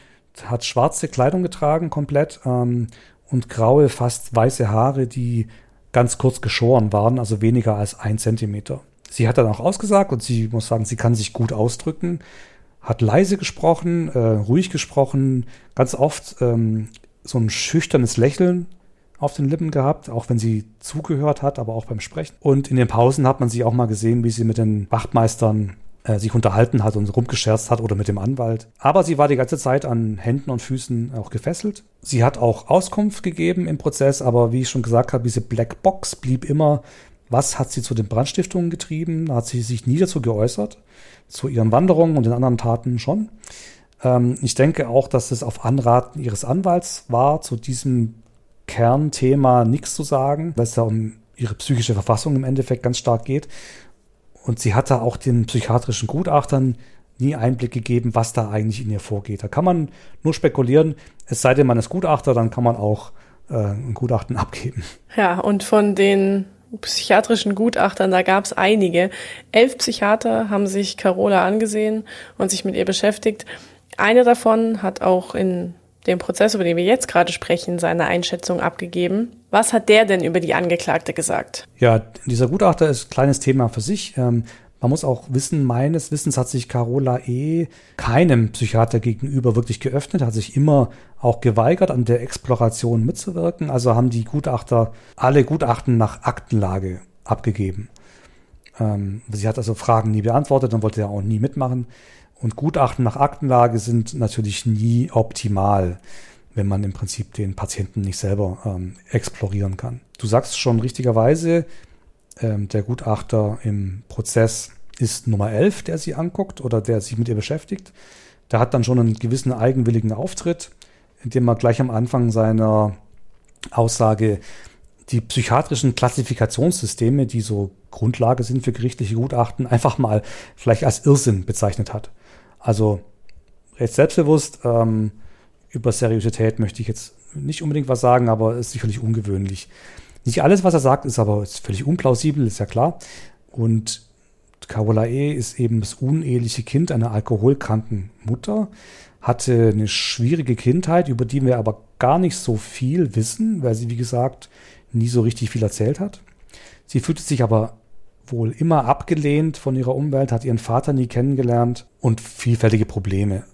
hat schwarze Kleidung getragen komplett ähm, und graue, fast weiße Haare, die ganz kurz geschoren waren, also weniger als ein Zentimeter. Sie hat dann auch ausgesagt und sie muss sagen, sie kann sich gut ausdrücken, hat leise gesprochen, äh, ruhig gesprochen, ganz oft ähm, so ein schüchternes Lächeln auf den Lippen gehabt, auch wenn sie zugehört hat, aber auch beim Sprechen. Und in den Pausen hat man sie auch mal gesehen, wie sie mit den Wachtmeistern äh, sich unterhalten hat und rumgescherzt hat oder mit dem Anwalt. Aber sie war die ganze Zeit an Händen und Füßen auch gefesselt. Sie hat auch Auskunft gegeben im Prozess, aber wie ich schon gesagt habe, diese Black Box blieb immer, was hat sie zu den Brandstiftungen getrieben? Hat sie sich nie dazu geäußert. Zu ihren Wanderungen und den anderen Taten schon. Ähm, ich denke auch, dass es auf Anraten ihres Anwalts war, zu diesem Kernthema nichts zu sagen, weil es da um ihre psychische Verfassung im Endeffekt ganz stark geht. Und sie hatte auch den psychiatrischen Gutachtern nie Einblick gegeben, was da eigentlich in ihr vorgeht. Da kann man nur spekulieren, es sei denn, man ist Gutachter, dann kann man auch äh, ein Gutachten abgeben. Ja, und von den psychiatrischen Gutachtern, da gab es einige. Elf Psychiater haben sich Carola angesehen und sich mit ihr beschäftigt. Einer davon hat auch in dem Prozess, über den wir jetzt gerade sprechen, seine Einschätzung abgegeben. Was hat der denn über die Angeklagte gesagt? Ja, dieser Gutachter ist ein kleines Thema für sich. Ähm, man muss auch wissen, meines Wissens hat sich Carola E. keinem Psychiater gegenüber wirklich geöffnet, hat sich immer auch geweigert, an der Exploration mitzuwirken. Also haben die Gutachter alle Gutachten nach Aktenlage abgegeben. Ähm, sie hat also Fragen nie beantwortet und wollte ja auch nie mitmachen. Und Gutachten nach Aktenlage sind natürlich nie optimal, wenn man im Prinzip den Patienten nicht selber ähm, explorieren kann. Du sagst schon richtigerweise, ähm, der Gutachter im Prozess ist Nummer 11, der sie anguckt oder der sich mit ihr beschäftigt. Der hat dann schon einen gewissen eigenwilligen Auftritt, indem er gleich am Anfang seiner Aussage die psychiatrischen Klassifikationssysteme, die so Grundlage sind für gerichtliche Gutachten, einfach mal vielleicht als Irrsinn bezeichnet hat. Also recht selbstbewusst. Ähm, über Seriosität möchte ich jetzt nicht unbedingt was sagen, aber ist sicherlich ungewöhnlich. Nicht alles, was er sagt, ist aber ist völlig unplausibel, ist ja klar. Und Carola E. ist eben das uneheliche Kind einer alkoholkranken Mutter, hatte eine schwierige Kindheit, über die wir aber gar nicht so viel wissen, weil sie, wie gesagt, nie so richtig viel erzählt hat. Sie fühlte sich aber wohl immer abgelehnt von ihrer Umwelt, hat ihren Vater nie kennengelernt und vielfältige Probleme.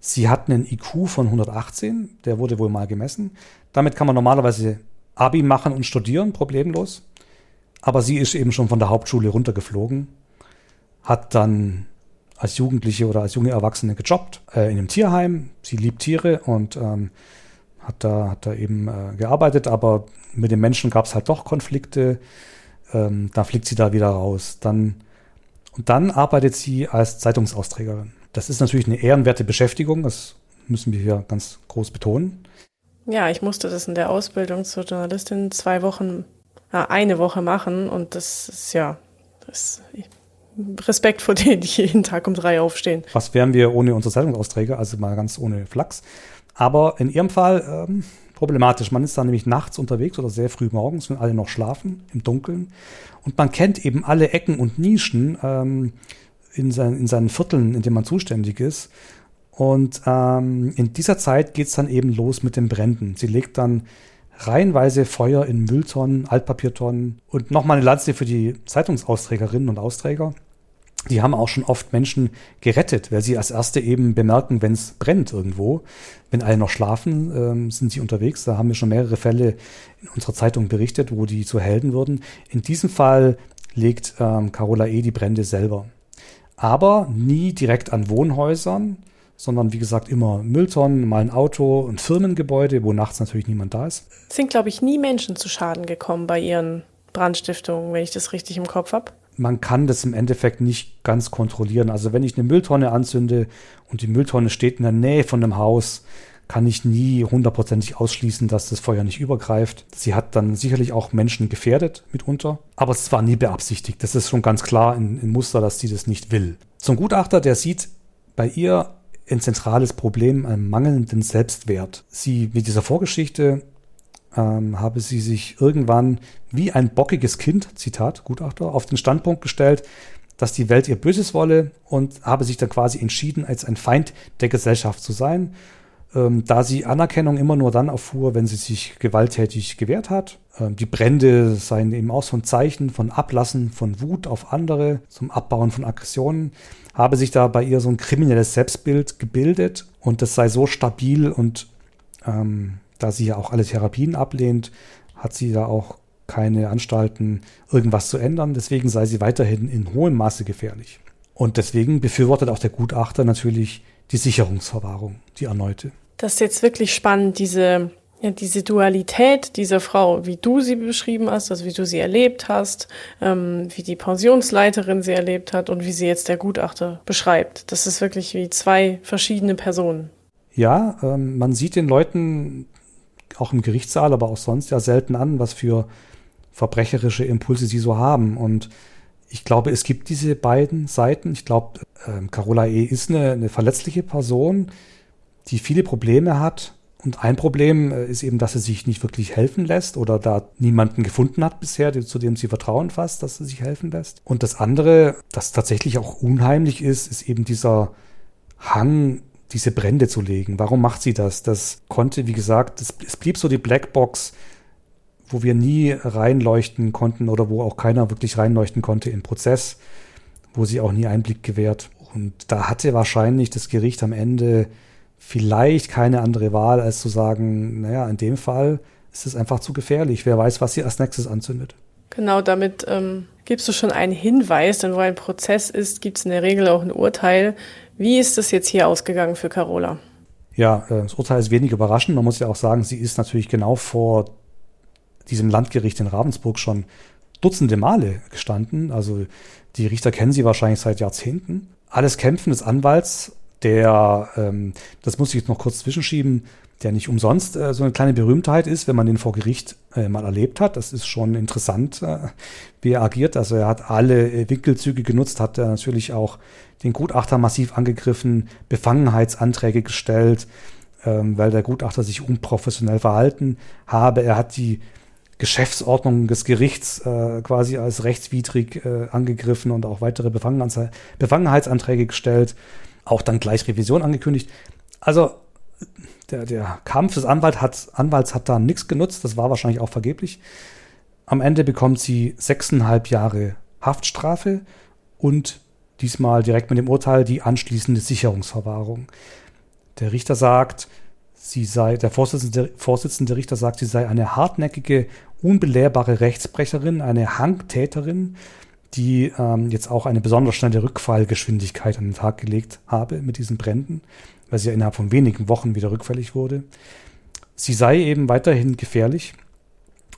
Sie hat einen IQ von 118, der wurde wohl mal gemessen. Damit kann man normalerweise Abi machen und studieren, problemlos. Aber sie ist eben schon von der Hauptschule runtergeflogen, hat dann als Jugendliche oder als junge Erwachsene gejobbt äh, in einem Tierheim. Sie liebt Tiere und ähm, hat da, hat da eben äh, gearbeitet, aber mit den Menschen gab es halt doch Konflikte. Ähm, da fliegt sie da wieder raus. Dann, und dann arbeitet sie als Zeitungsausträgerin. Das ist natürlich eine ehrenwerte Beschäftigung, das müssen wir hier ganz groß betonen. Ja, ich musste das in der Ausbildung zur Journalistin zwei Wochen, äh, eine Woche machen und das ist ja, das ist Respekt vor denen, die jeden Tag um drei aufstehen. Was wären wir ohne unsere Zeitungsausträger, also mal ganz ohne Flachs. Aber in ihrem Fall ähm, problematisch. Man ist da nämlich nachts unterwegs oder sehr früh morgens, wenn alle noch schlafen, im Dunkeln. Und man kennt eben alle Ecken und Nischen ähm, in, sein, in seinen Vierteln, in denen man zuständig ist. Und ähm, in dieser Zeit geht es dann eben los mit den Bränden. Sie legt dann reihenweise Feuer in Mülltonnen, Altpapiertonnen und nochmal eine Lanze für die Zeitungsausträgerinnen und Austräger. Die haben auch schon oft Menschen gerettet, weil sie als Erste eben bemerken, wenn es brennt irgendwo. Wenn alle noch schlafen, ähm, sind sie unterwegs. Da haben wir schon mehrere Fälle in unserer Zeitung berichtet, wo die zu Helden wurden. In diesem Fall legt ähm, Carola E. die Brände selber. Aber nie direkt an Wohnhäusern, sondern wie gesagt immer Mülltonnen, mal ein Auto und Firmengebäude, wo nachts natürlich niemand da ist. Es sind, glaube ich, nie Menschen zu Schaden gekommen bei ihren Brandstiftungen, wenn ich das richtig im Kopf habe. Man kann das im Endeffekt nicht ganz kontrollieren. Also wenn ich eine Mülltonne anzünde und die Mülltonne steht in der Nähe von einem Haus, kann ich nie hundertprozentig ausschließen, dass das Feuer nicht übergreift. Sie hat dann sicherlich auch Menschen gefährdet mitunter, aber es war nie beabsichtigt. Das ist schon ganz klar in, in Muster, dass sie das nicht will. Zum Gutachter, der sieht bei ihr ein zentrales Problem, einen mangelnden Selbstwert. Sie mit dieser Vorgeschichte ähm, habe sie sich irgendwann wie ein bockiges Kind, Zitat Gutachter, auf den Standpunkt gestellt, dass die Welt ihr Böses wolle und habe sich dann quasi entschieden, als ein Feind der Gesellschaft zu sein, ähm, da sie Anerkennung immer nur dann erfuhr, wenn sie sich gewalttätig gewehrt hat. Ähm, die Brände seien eben auch so ein Zeichen von Ablassen von Wut auf andere, zum Abbauen von Aggressionen habe sich da bei ihr so ein kriminelles Selbstbild gebildet und das sei so stabil und ähm, da sie ja auch alle Therapien ablehnt, hat sie da auch keine Anstalten, irgendwas zu ändern. Deswegen sei sie weiterhin in hohem Maße gefährlich. Und deswegen befürwortet auch der Gutachter natürlich die Sicherungsverwahrung, die erneute. Das ist jetzt wirklich spannend, diese ja, diese Dualität dieser Frau, wie du sie beschrieben hast, also wie du sie erlebt hast, ähm, wie die Pensionsleiterin sie erlebt hat und wie sie jetzt der Gutachter beschreibt. Das ist wirklich wie zwei verschiedene Personen. Ja, ähm, man sieht den Leuten auch im Gerichtssaal, aber auch sonst ja selten an, was für verbrecherische Impulse sie so haben. Und ich glaube, es gibt diese beiden Seiten. Ich glaube, ähm, Carola E. ist eine, eine verletzliche Person, die viele Probleme hat und ein Problem äh, ist eben, dass sie sich nicht wirklich helfen lässt oder da niemanden gefunden hat bisher, zu dem sie Vertrauen fasst, dass sie sich helfen lässt. Und das andere, das tatsächlich auch unheimlich ist, ist eben dieser Hang, diese Brände zu legen. Warum macht sie das? Das konnte, wie gesagt, es, es blieb so die Blackbox, wo wir nie reinleuchten konnten oder wo auch keiner wirklich reinleuchten konnte im Prozess, wo sie auch nie Einblick gewährt. Und da hatte wahrscheinlich das Gericht am Ende vielleicht keine andere Wahl, als zu sagen, naja, in dem Fall ist es einfach zu gefährlich. Wer weiß, was sie als nächstes anzündet. Genau, damit ähm, gibst du schon einen Hinweis, denn wo ein Prozess ist, gibt es in der Regel auch ein Urteil. Wie ist das jetzt hier ausgegangen für Carola? Ja, äh, das Urteil ist wenig überraschend. Man muss ja auch sagen, sie ist natürlich genau vor diesem Landgericht in Ravensburg schon Dutzende Male gestanden. Also die Richter kennen sie wahrscheinlich seit Jahrzehnten. Alles Kämpfen des Anwalts der, ähm, das muss ich jetzt noch kurz zwischenschieben, der nicht umsonst äh, so eine kleine Berühmtheit ist, wenn man den vor Gericht äh, mal erlebt hat. Das ist schon interessant, äh, wie er agiert. Also er hat alle äh, Winkelzüge genutzt, hat natürlich auch den Gutachter massiv angegriffen, Befangenheitsanträge gestellt, ähm, weil der Gutachter sich unprofessionell verhalten habe. Er hat die Geschäftsordnung des Gerichts äh, quasi als rechtswidrig äh, angegriffen und auch weitere Befangenheitsanträge gestellt auch dann gleich Revision angekündigt. Also der, der Kampf des Anwalt hat, Anwalts hat da nichts genutzt, das war wahrscheinlich auch vergeblich. Am Ende bekommt sie sechseinhalb Jahre Haftstrafe und diesmal direkt mit dem Urteil die anschließende Sicherungsverwahrung. Der Richter sagt, sie sei, der Vorsitzende, Vorsitzende Richter sagt, sie sei eine hartnäckige, unbelehrbare Rechtsbrecherin, eine Hangtäterin, die ähm, jetzt auch eine besonders schnelle Rückfallgeschwindigkeit an den Tag gelegt habe mit diesen Bränden, weil sie ja innerhalb von wenigen Wochen wieder rückfällig wurde. Sie sei eben weiterhin gefährlich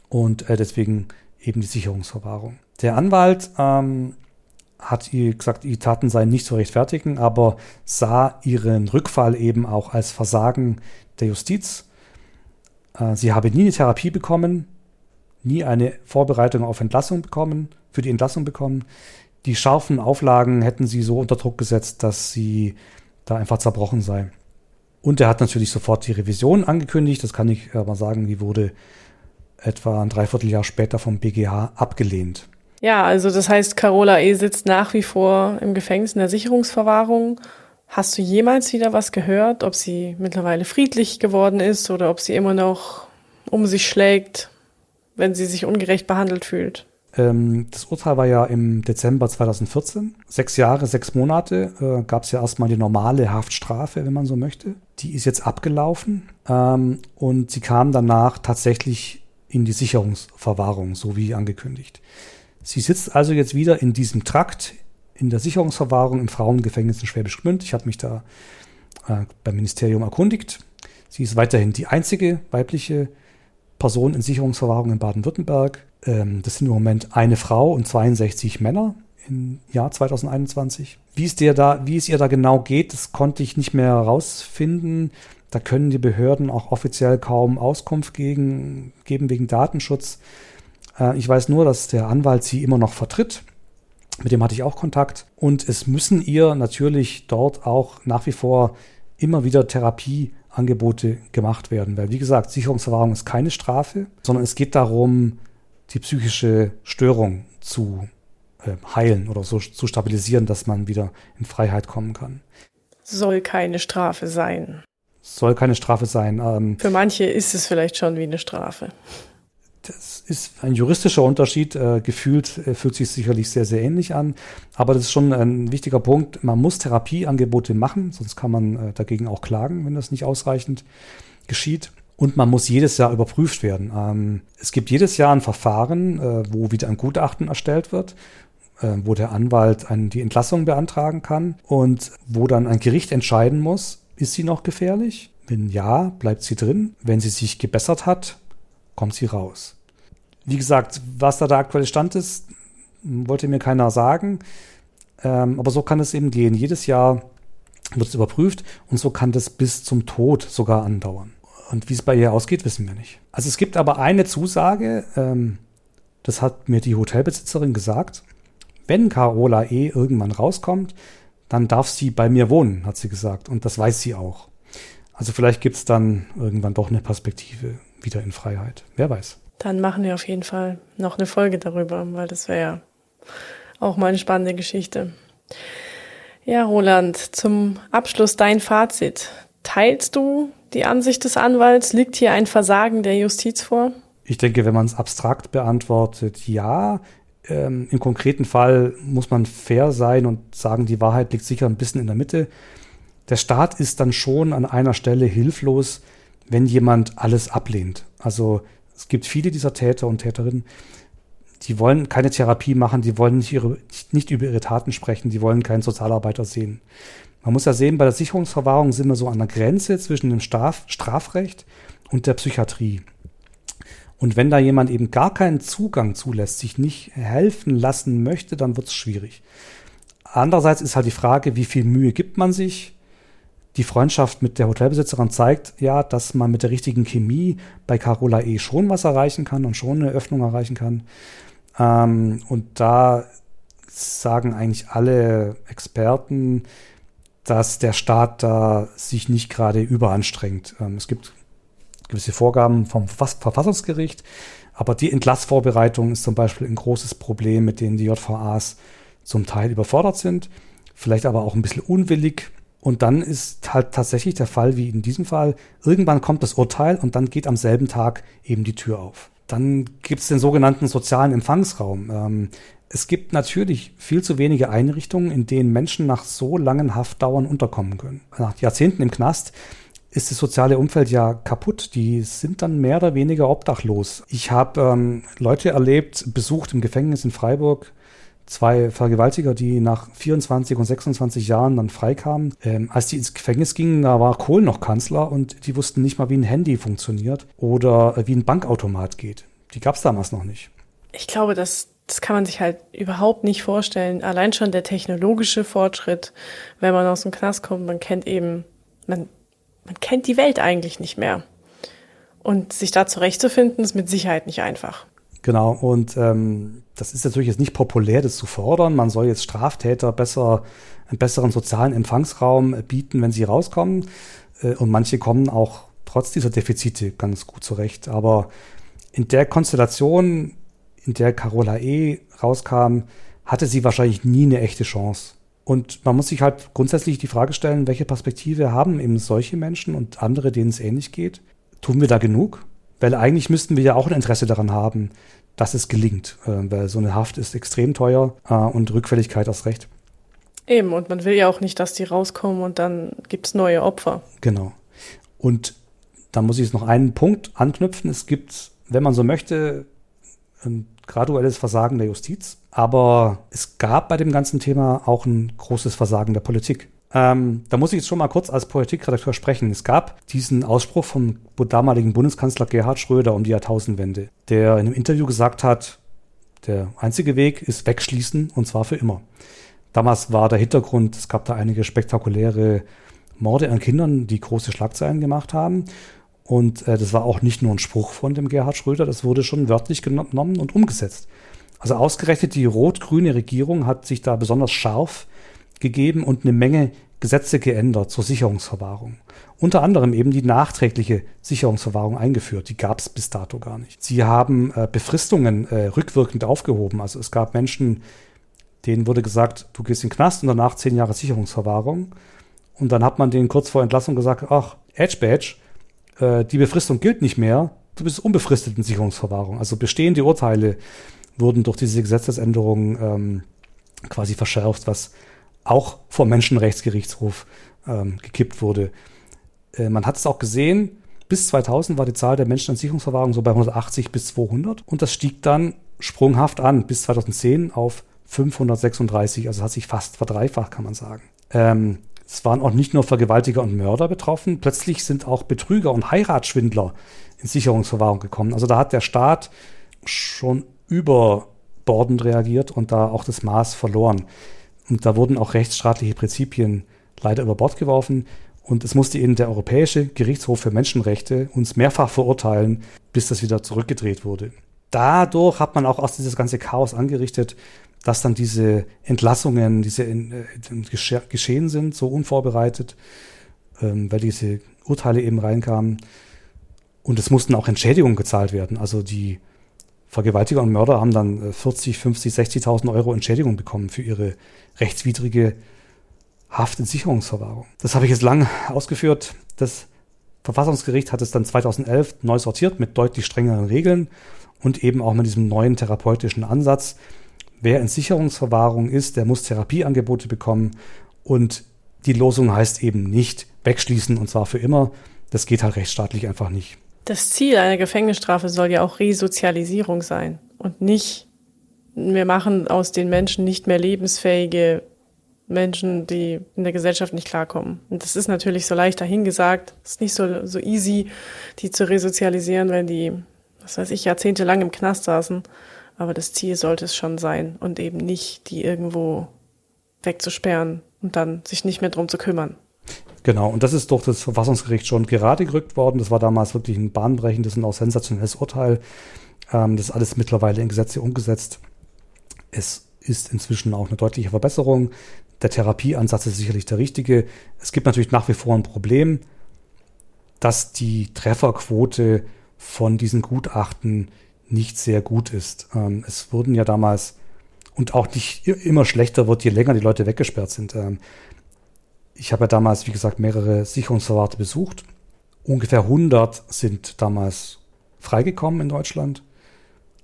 und äh, deswegen eben die Sicherungsverwahrung. Der Anwalt ähm, hat ihr gesagt, die Taten seien nicht zu rechtfertigen, aber sah ihren Rückfall eben auch als Versagen der Justiz. Äh, sie habe nie eine Therapie bekommen, nie eine Vorbereitung auf Entlassung bekommen, für die Entlassung bekommen. Die scharfen Auflagen hätten sie so unter Druck gesetzt, dass sie da einfach zerbrochen sei. Und er hat natürlich sofort die Revision angekündigt. Das kann ich aber sagen, die wurde etwa ein Dreivierteljahr später vom BGH abgelehnt. Ja, also das heißt, Carola E. sitzt nach wie vor im Gefängnis in der Sicherungsverwahrung. Hast du jemals wieder was gehört, ob sie mittlerweile friedlich geworden ist oder ob sie immer noch um sich schlägt, wenn sie sich ungerecht behandelt fühlt? Ähm, das Urteil war ja im Dezember 2014. Sechs Jahre, sechs Monate äh, gab es ja erstmal die normale Haftstrafe, wenn man so möchte. Die ist jetzt abgelaufen ähm, und sie kam danach tatsächlich in die Sicherungsverwahrung, so wie angekündigt. Sie sitzt also jetzt wieder in diesem Trakt in der Sicherungsverwahrung im Frauengefängnis in Schwäbisch Gmünd. Ich habe mich da äh, beim Ministerium erkundigt. Sie ist weiterhin die einzige weibliche Person in Sicherungsverwahrung in Baden-Württemberg. Ähm, das sind im Moment eine Frau und 62 Männer im Jahr 2021. Wie es, dir da, wie es ihr da genau geht, das konnte ich nicht mehr herausfinden. Da können die Behörden auch offiziell kaum Auskunft gegen, geben wegen Datenschutz. Äh, ich weiß nur, dass der Anwalt sie immer noch vertritt. Mit dem hatte ich auch Kontakt. Und es müssen ihr natürlich dort auch nach wie vor immer wieder Therapieangebote gemacht werden. Weil, wie gesagt, Sicherungsverwahrung ist keine Strafe, sondern es geht darum, die psychische Störung zu äh, heilen oder so zu stabilisieren, dass man wieder in Freiheit kommen kann. Soll keine Strafe sein. Soll keine Strafe sein. Ähm, Für manche ist es vielleicht schon wie eine Strafe. Das ist ein juristischer Unterschied. Äh, gefühlt äh, fühlt sich sicherlich sehr, sehr ähnlich an. Aber das ist schon ein wichtiger Punkt. Man muss Therapieangebote machen, sonst kann man äh, dagegen auch klagen, wenn das nicht ausreichend geschieht. Und man muss jedes Jahr überprüft werden. Ähm, es gibt jedes Jahr ein Verfahren, äh, wo wieder ein Gutachten erstellt wird, äh, wo der Anwalt ein, die Entlassung beantragen kann und wo dann ein Gericht entscheiden muss, ist sie noch gefährlich? Wenn ja, bleibt sie drin. Wenn sie sich gebessert hat, kommt sie raus. Wie gesagt, was da der aktuelle Stand ist, wollte mir keiner sagen. Ähm, aber so kann es eben gehen. Jedes Jahr wird es überprüft und so kann das bis zum Tod sogar andauern. Und wie es bei ihr ausgeht, wissen wir nicht. Also es gibt aber eine Zusage, ähm, das hat mir die Hotelbesitzerin gesagt. Wenn Carola E. irgendwann rauskommt, dann darf sie bei mir wohnen, hat sie gesagt. Und das weiß sie auch. Also vielleicht gibt es dann irgendwann doch eine Perspektive wieder in Freiheit. Wer weiß. Dann machen wir auf jeden Fall noch eine Folge darüber, weil das wäre ja auch mal eine spannende Geschichte. Ja, Roland, zum Abschluss dein Fazit. Teilst du die Ansicht des Anwalts? Liegt hier ein Versagen der Justiz vor? Ich denke, wenn man es abstrakt beantwortet, ja. Ähm, Im konkreten Fall muss man fair sein und sagen, die Wahrheit liegt sicher ein bisschen in der Mitte. Der Staat ist dann schon an einer Stelle hilflos, wenn jemand alles ablehnt. Also es gibt viele dieser Täter und Täterinnen, die wollen keine Therapie machen, die wollen nicht, ihre, nicht über ihre Taten sprechen, die wollen keinen Sozialarbeiter sehen. Man muss ja sehen, bei der Sicherungsverwahrung sind wir so an der Grenze zwischen dem Straf Strafrecht und der Psychiatrie. Und wenn da jemand eben gar keinen Zugang zulässt, sich nicht helfen lassen möchte, dann wird es schwierig. Andererseits ist halt die Frage, wie viel Mühe gibt man sich? Die Freundschaft mit der Hotelbesitzerin zeigt ja, dass man mit der richtigen Chemie bei Carola E schon was erreichen kann und schon eine Öffnung erreichen kann. Ähm, und da sagen eigentlich alle Experten, dass der Staat da sich nicht gerade überanstrengt. Ähm, es gibt gewisse Vorgaben vom Verfassungsgericht, aber die Entlassvorbereitung ist zum Beispiel ein großes Problem, mit denen die JVAs zum Teil überfordert sind, vielleicht aber auch ein bisschen unwillig. Und dann ist halt tatsächlich der Fall, wie in diesem Fall, irgendwann kommt das Urteil und dann geht am selben Tag eben die Tür auf. Dann gibt es den sogenannten sozialen Empfangsraum. Ähm, es gibt natürlich viel zu wenige Einrichtungen, in denen Menschen nach so langen Haftdauern unterkommen können. Nach Jahrzehnten im Knast ist das soziale Umfeld ja kaputt. Die sind dann mehr oder weniger obdachlos. Ich habe ähm, Leute erlebt, besucht im Gefängnis in Freiburg, zwei Vergewaltiger, die nach 24 und 26 Jahren dann freikamen. Ähm, als die ins Gefängnis gingen, da war Kohl noch Kanzler und die wussten nicht mal, wie ein Handy funktioniert oder äh, wie ein Bankautomat geht. Die gab es damals noch nicht. Ich glaube, das, das kann man sich halt überhaupt nicht vorstellen. Allein schon der technologische Fortschritt, wenn man aus dem Knast kommt, man kennt eben, man, man kennt die Welt eigentlich nicht mehr. Und sich da zurechtzufinden, ist mit Sicherheit nicht einfach. Genau, und ähm, das ist natürlich jetzt nicht populär, das zu fordern. Man soll jetzt Straftäter besser, einen besseren sozialen Empfangsraum bieten, wenn sie rauskommen. Äh, und manche kommen auch trotz dieser Defizite ganz gut zurecht. Aber in der Konstellation, in der Carola E. rauskam, hatte sie wahrscheinlich nie eine echte Chance. Und man muss sich halt grundsätzlich die Frage stellen, welche Perspektive haben eben solche Menschen und andere, denen es ähnlich geht? Tun wir da genug? Weil eigentlich müssten wir ja auch ein Interesse daran haben, dass es gelingt, äh, weil so eine Haft ist extrem teuer äh, und Rückfälligkeit erst recht. Eben, und man will ja auch nicht, dass die rauskommen und dann gibt es neue Opfer. Genau. Und da muss ich jetzt noch einen Punkt anknüpfen. Es gibt, wenn man so möchte, ein graduelles Versagen der Justiz, aber es gab bei dem ganzen Thema auch ein großes Versagen der Politik. Ähm, da muss ich jetzt schon mal kurz als Politikredakteur sprechen. Es gab diesen Ausspruch vom damaligen Bundeskanzler Gerhard Schröder um die Jahrtausendwende, der in einem Interview gesagt hat, der einzige Weg ist wegschließen und zwar für immer. Damals war der Hintergrund, es gab da einige spektakuläre Morde an Kindern, die große Schlagzeilen gemacht haben. Und äh, das war auch nicht nur ein Spruch von dem Gerhard Schröder, das wurde schon wörtlich genommen und umgesetzt. Also ausgerechnet die rot-grüne Regierung hat sich da besonders scharf gegeben und eine Menge Gesetze geändert zur Sicherungsverwahrung. Unter anderem eben die nachträgliche Sicherungsverwahrung eingeführt. Die gab es bis dato gar nicht. Sie haben äh, Befristungen äh, rückwirkend aufgehoben. Also es gab Menschen, denen wurde gesagt, du gehst in den Knast und danach zehn Jahre Sicherungsverwahrung. Und dann hat man denen kurz vor Entlassung gesagt, ach, Edge Badge, äh, die Befristung gilt nicht mehr, du bist unbefristet in Sicherungsverwahrung. Also bestehende Urteile wurden durch diese Gesetzesänderung ähm, quasi verschärft, was auch vom Menschenrechtsgerichtshof ähm, gekippt wurde. Äh, man hat es auch gesehen, bis 2000 war die Zahl der Menschen in Sicherungsverwahrung so bei 180 bis 200 und das stieg dann sprunghaft an bis 2010 auf 536, also hat sich fast verdreifacht, kann man sagen. Ähm, es waren auch nicht nur Vergewaltiger und Mörder betroffen, plötzlich sind auch Betrüger und Heiratsschwindler in Sicherungsverwahrung gekommen. Also da hat der Staat schon überbordend reagiert und da auch das Maß verloren. Und da wurden auch rechtsstaatliche Prinzipien leider über Bord geworfen. Und es musste eben der Europäische Gerichtshof für Menschenrechte uns mehrfach verurteilen, bis das wieder zurückgedreht wurde. Dadurch hat man auch aus dieses ganze Chaos angerichtet, dass dann diese Entlassungen, diese äh, geschehen sind, so unvorbereitet, ähm, weil diese Urteile eben reinkamen. Und es mussten auch Entschädigungen gezahlt werden. Also die Vergewaltiger und Mörder haben dann 40, 50, 60.000 Euro Entschädigung bekommen für ihre rechtswidrige Haft in Sicherungsverwahrung. Das habe ich jetzt lang ausgeführt. Das Verfassungsgericht hat es dann 2011 neu sortiert mit deutlich strengeren Regeln und eben auch mit diesem neuen therapeutischen Ansatz. Wer in Sicherungsverwahrung ist, der muss Therapieangebote bekommen und die Losung heißt eben nicht wegschließen und zwar für immer. Das geht halt rechtsstaatlich einfach nicht. Das Ziel einer Gefängnisstrafe soll ja auch Resozialisierung sein und nicht, wir machen aus den Menschen nicht mehr lebensfähige Menschen, die in der Gesellschaft nicht klarkommen. Und das ist natürlich so leicht dahingesagt. Es ist nicht so, so easy, die zu resozialisieren, wenn die, was weiß ich, jahrzehntelang im Knast saßen. Aber das Ziel sollte es schon sein und eben nicht, die irgendwo wegzusperren und dann sich nicht mehr drum zu kümmern. Genau, und das ist durch das Verfassungsgericht schon gerade gerückt worden. Das war damals wirklich ein bahnbrechendes und auch sensationelles Urteil. Ähm, das ist alles mittlerweile in Gesetze umgesetzt. Es ist inzwischen auch eine deutliche Verbesserung. Der Therapieansatz ist sicherlich der richtige. Es gibt natürlich nach wie vor ein Problem, dass die Trefferquote von diesen Gutachten nicht sehr gut ist. Ähm, es wurden ja damals und auch nicht immer schlechter wird, je länger die Leute weggesperrt sind. Ähm, ich habe ja damals, wie gesagt, mehrere Sicherungsverwahrte besucht. Ungefähr 100 sind damals freigekommen in Deutschland.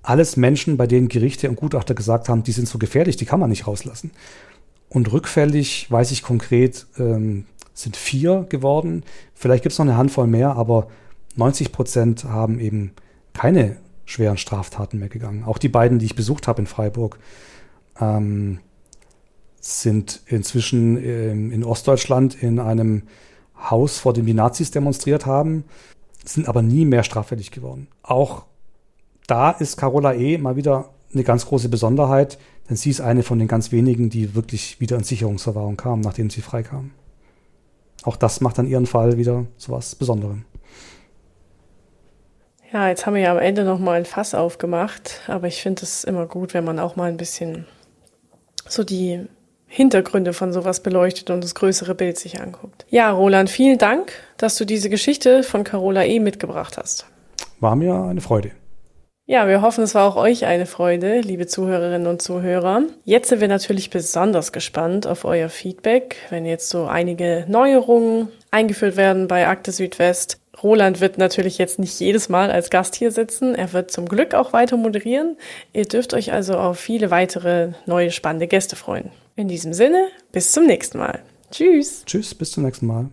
Alles Menschen, bei denen Gerichte und Gutachter gesagt haben, die sind so gefährlich, die kann man nicht rauslassen. Und rückfällig, weiß ich konkret, ähm, sind vier geworden. Vielleicht gibt es noch eine Handvoll mehr, aber 90 Prozent haben eben keine schweren Straftaten mehr gegangen. Auch die beiden, die ich besucht habe in Freiburg, ähm, sind inzwischen ähm, in Ostdeutschland in einem Haus, vor dem die Nazis demonstriert haben, sind aber nie mehr straffällig geworden. Auch da ist Carola E. mal wieder eine ganz große Besonderheit, denn sie ist eine von den ganz wenigen, die wirklich wieder in Sicherungsverwahrung kam, nachdem sie freikam. Auch das macht dann ihren Fall wieder so was Besonderem. Ja, jetzt haben wir ja am Ende noch mal ein Fass aufgemacht, aber ich finde es immer gut, wenn man auch mal ein bisschen so die Hintergründe von sowas beleuchtet und das größere Bild sich anguckt. Ja, Roland, vielen Dank, dass du diese Geschichte von Carola E. mitgebracht hast. War mir eine Freude. Ja, wir hoffen, es war auch euch eine Freude, liebe Zuhörerinnen und Zuhörer. Jetzt sind wir natürlich besonders gespannt auf euer Feedback, wenn jetzt so einige Neuerungen eingeführt werden bei Akte Südwest. Roland wird natürlich jetzt nicht jedes Mal als Gast hier sitzen. Er wird zum Glück auch weiter moderieren. Ihr dürft euch also auf viele weitere neue spannende Gäste freuen. In diesem Sinne, bis zum nächsten Mal. Tschüss. Tschüss, bis zum nächsten Mal.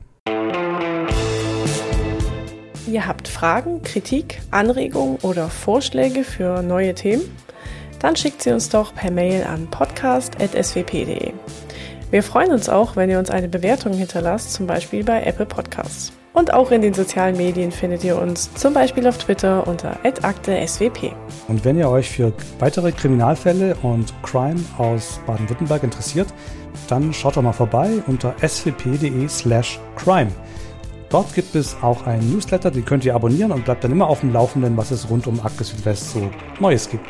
Ihr habt Fragen, Kritik, Anregungen oder Vorschläge für neue Themen? Dann schickt sie uns doch per Mail an podcast.swp.de. Wir freuen uns auch, wenn ihr uns eine Bewertung hinterlasst, zum Beispiel bei Apple Podcasts. Und auch in den sozialen Medien findet ihr uns zum Beispiel auf Twitter unter @akte_swp. Und wenn ihr euch für weitere Kriminalfälle und Crime aus Baden-Württemberg interessiert, dann schaut doch mal vorbei unter swp.de/crime. Dort gibt es auch einen Newsletter, den könnt ihr abonnieren und bleibt dann immer auf dem Laufenden, was es rund um Akte Südwest so Neues gibt.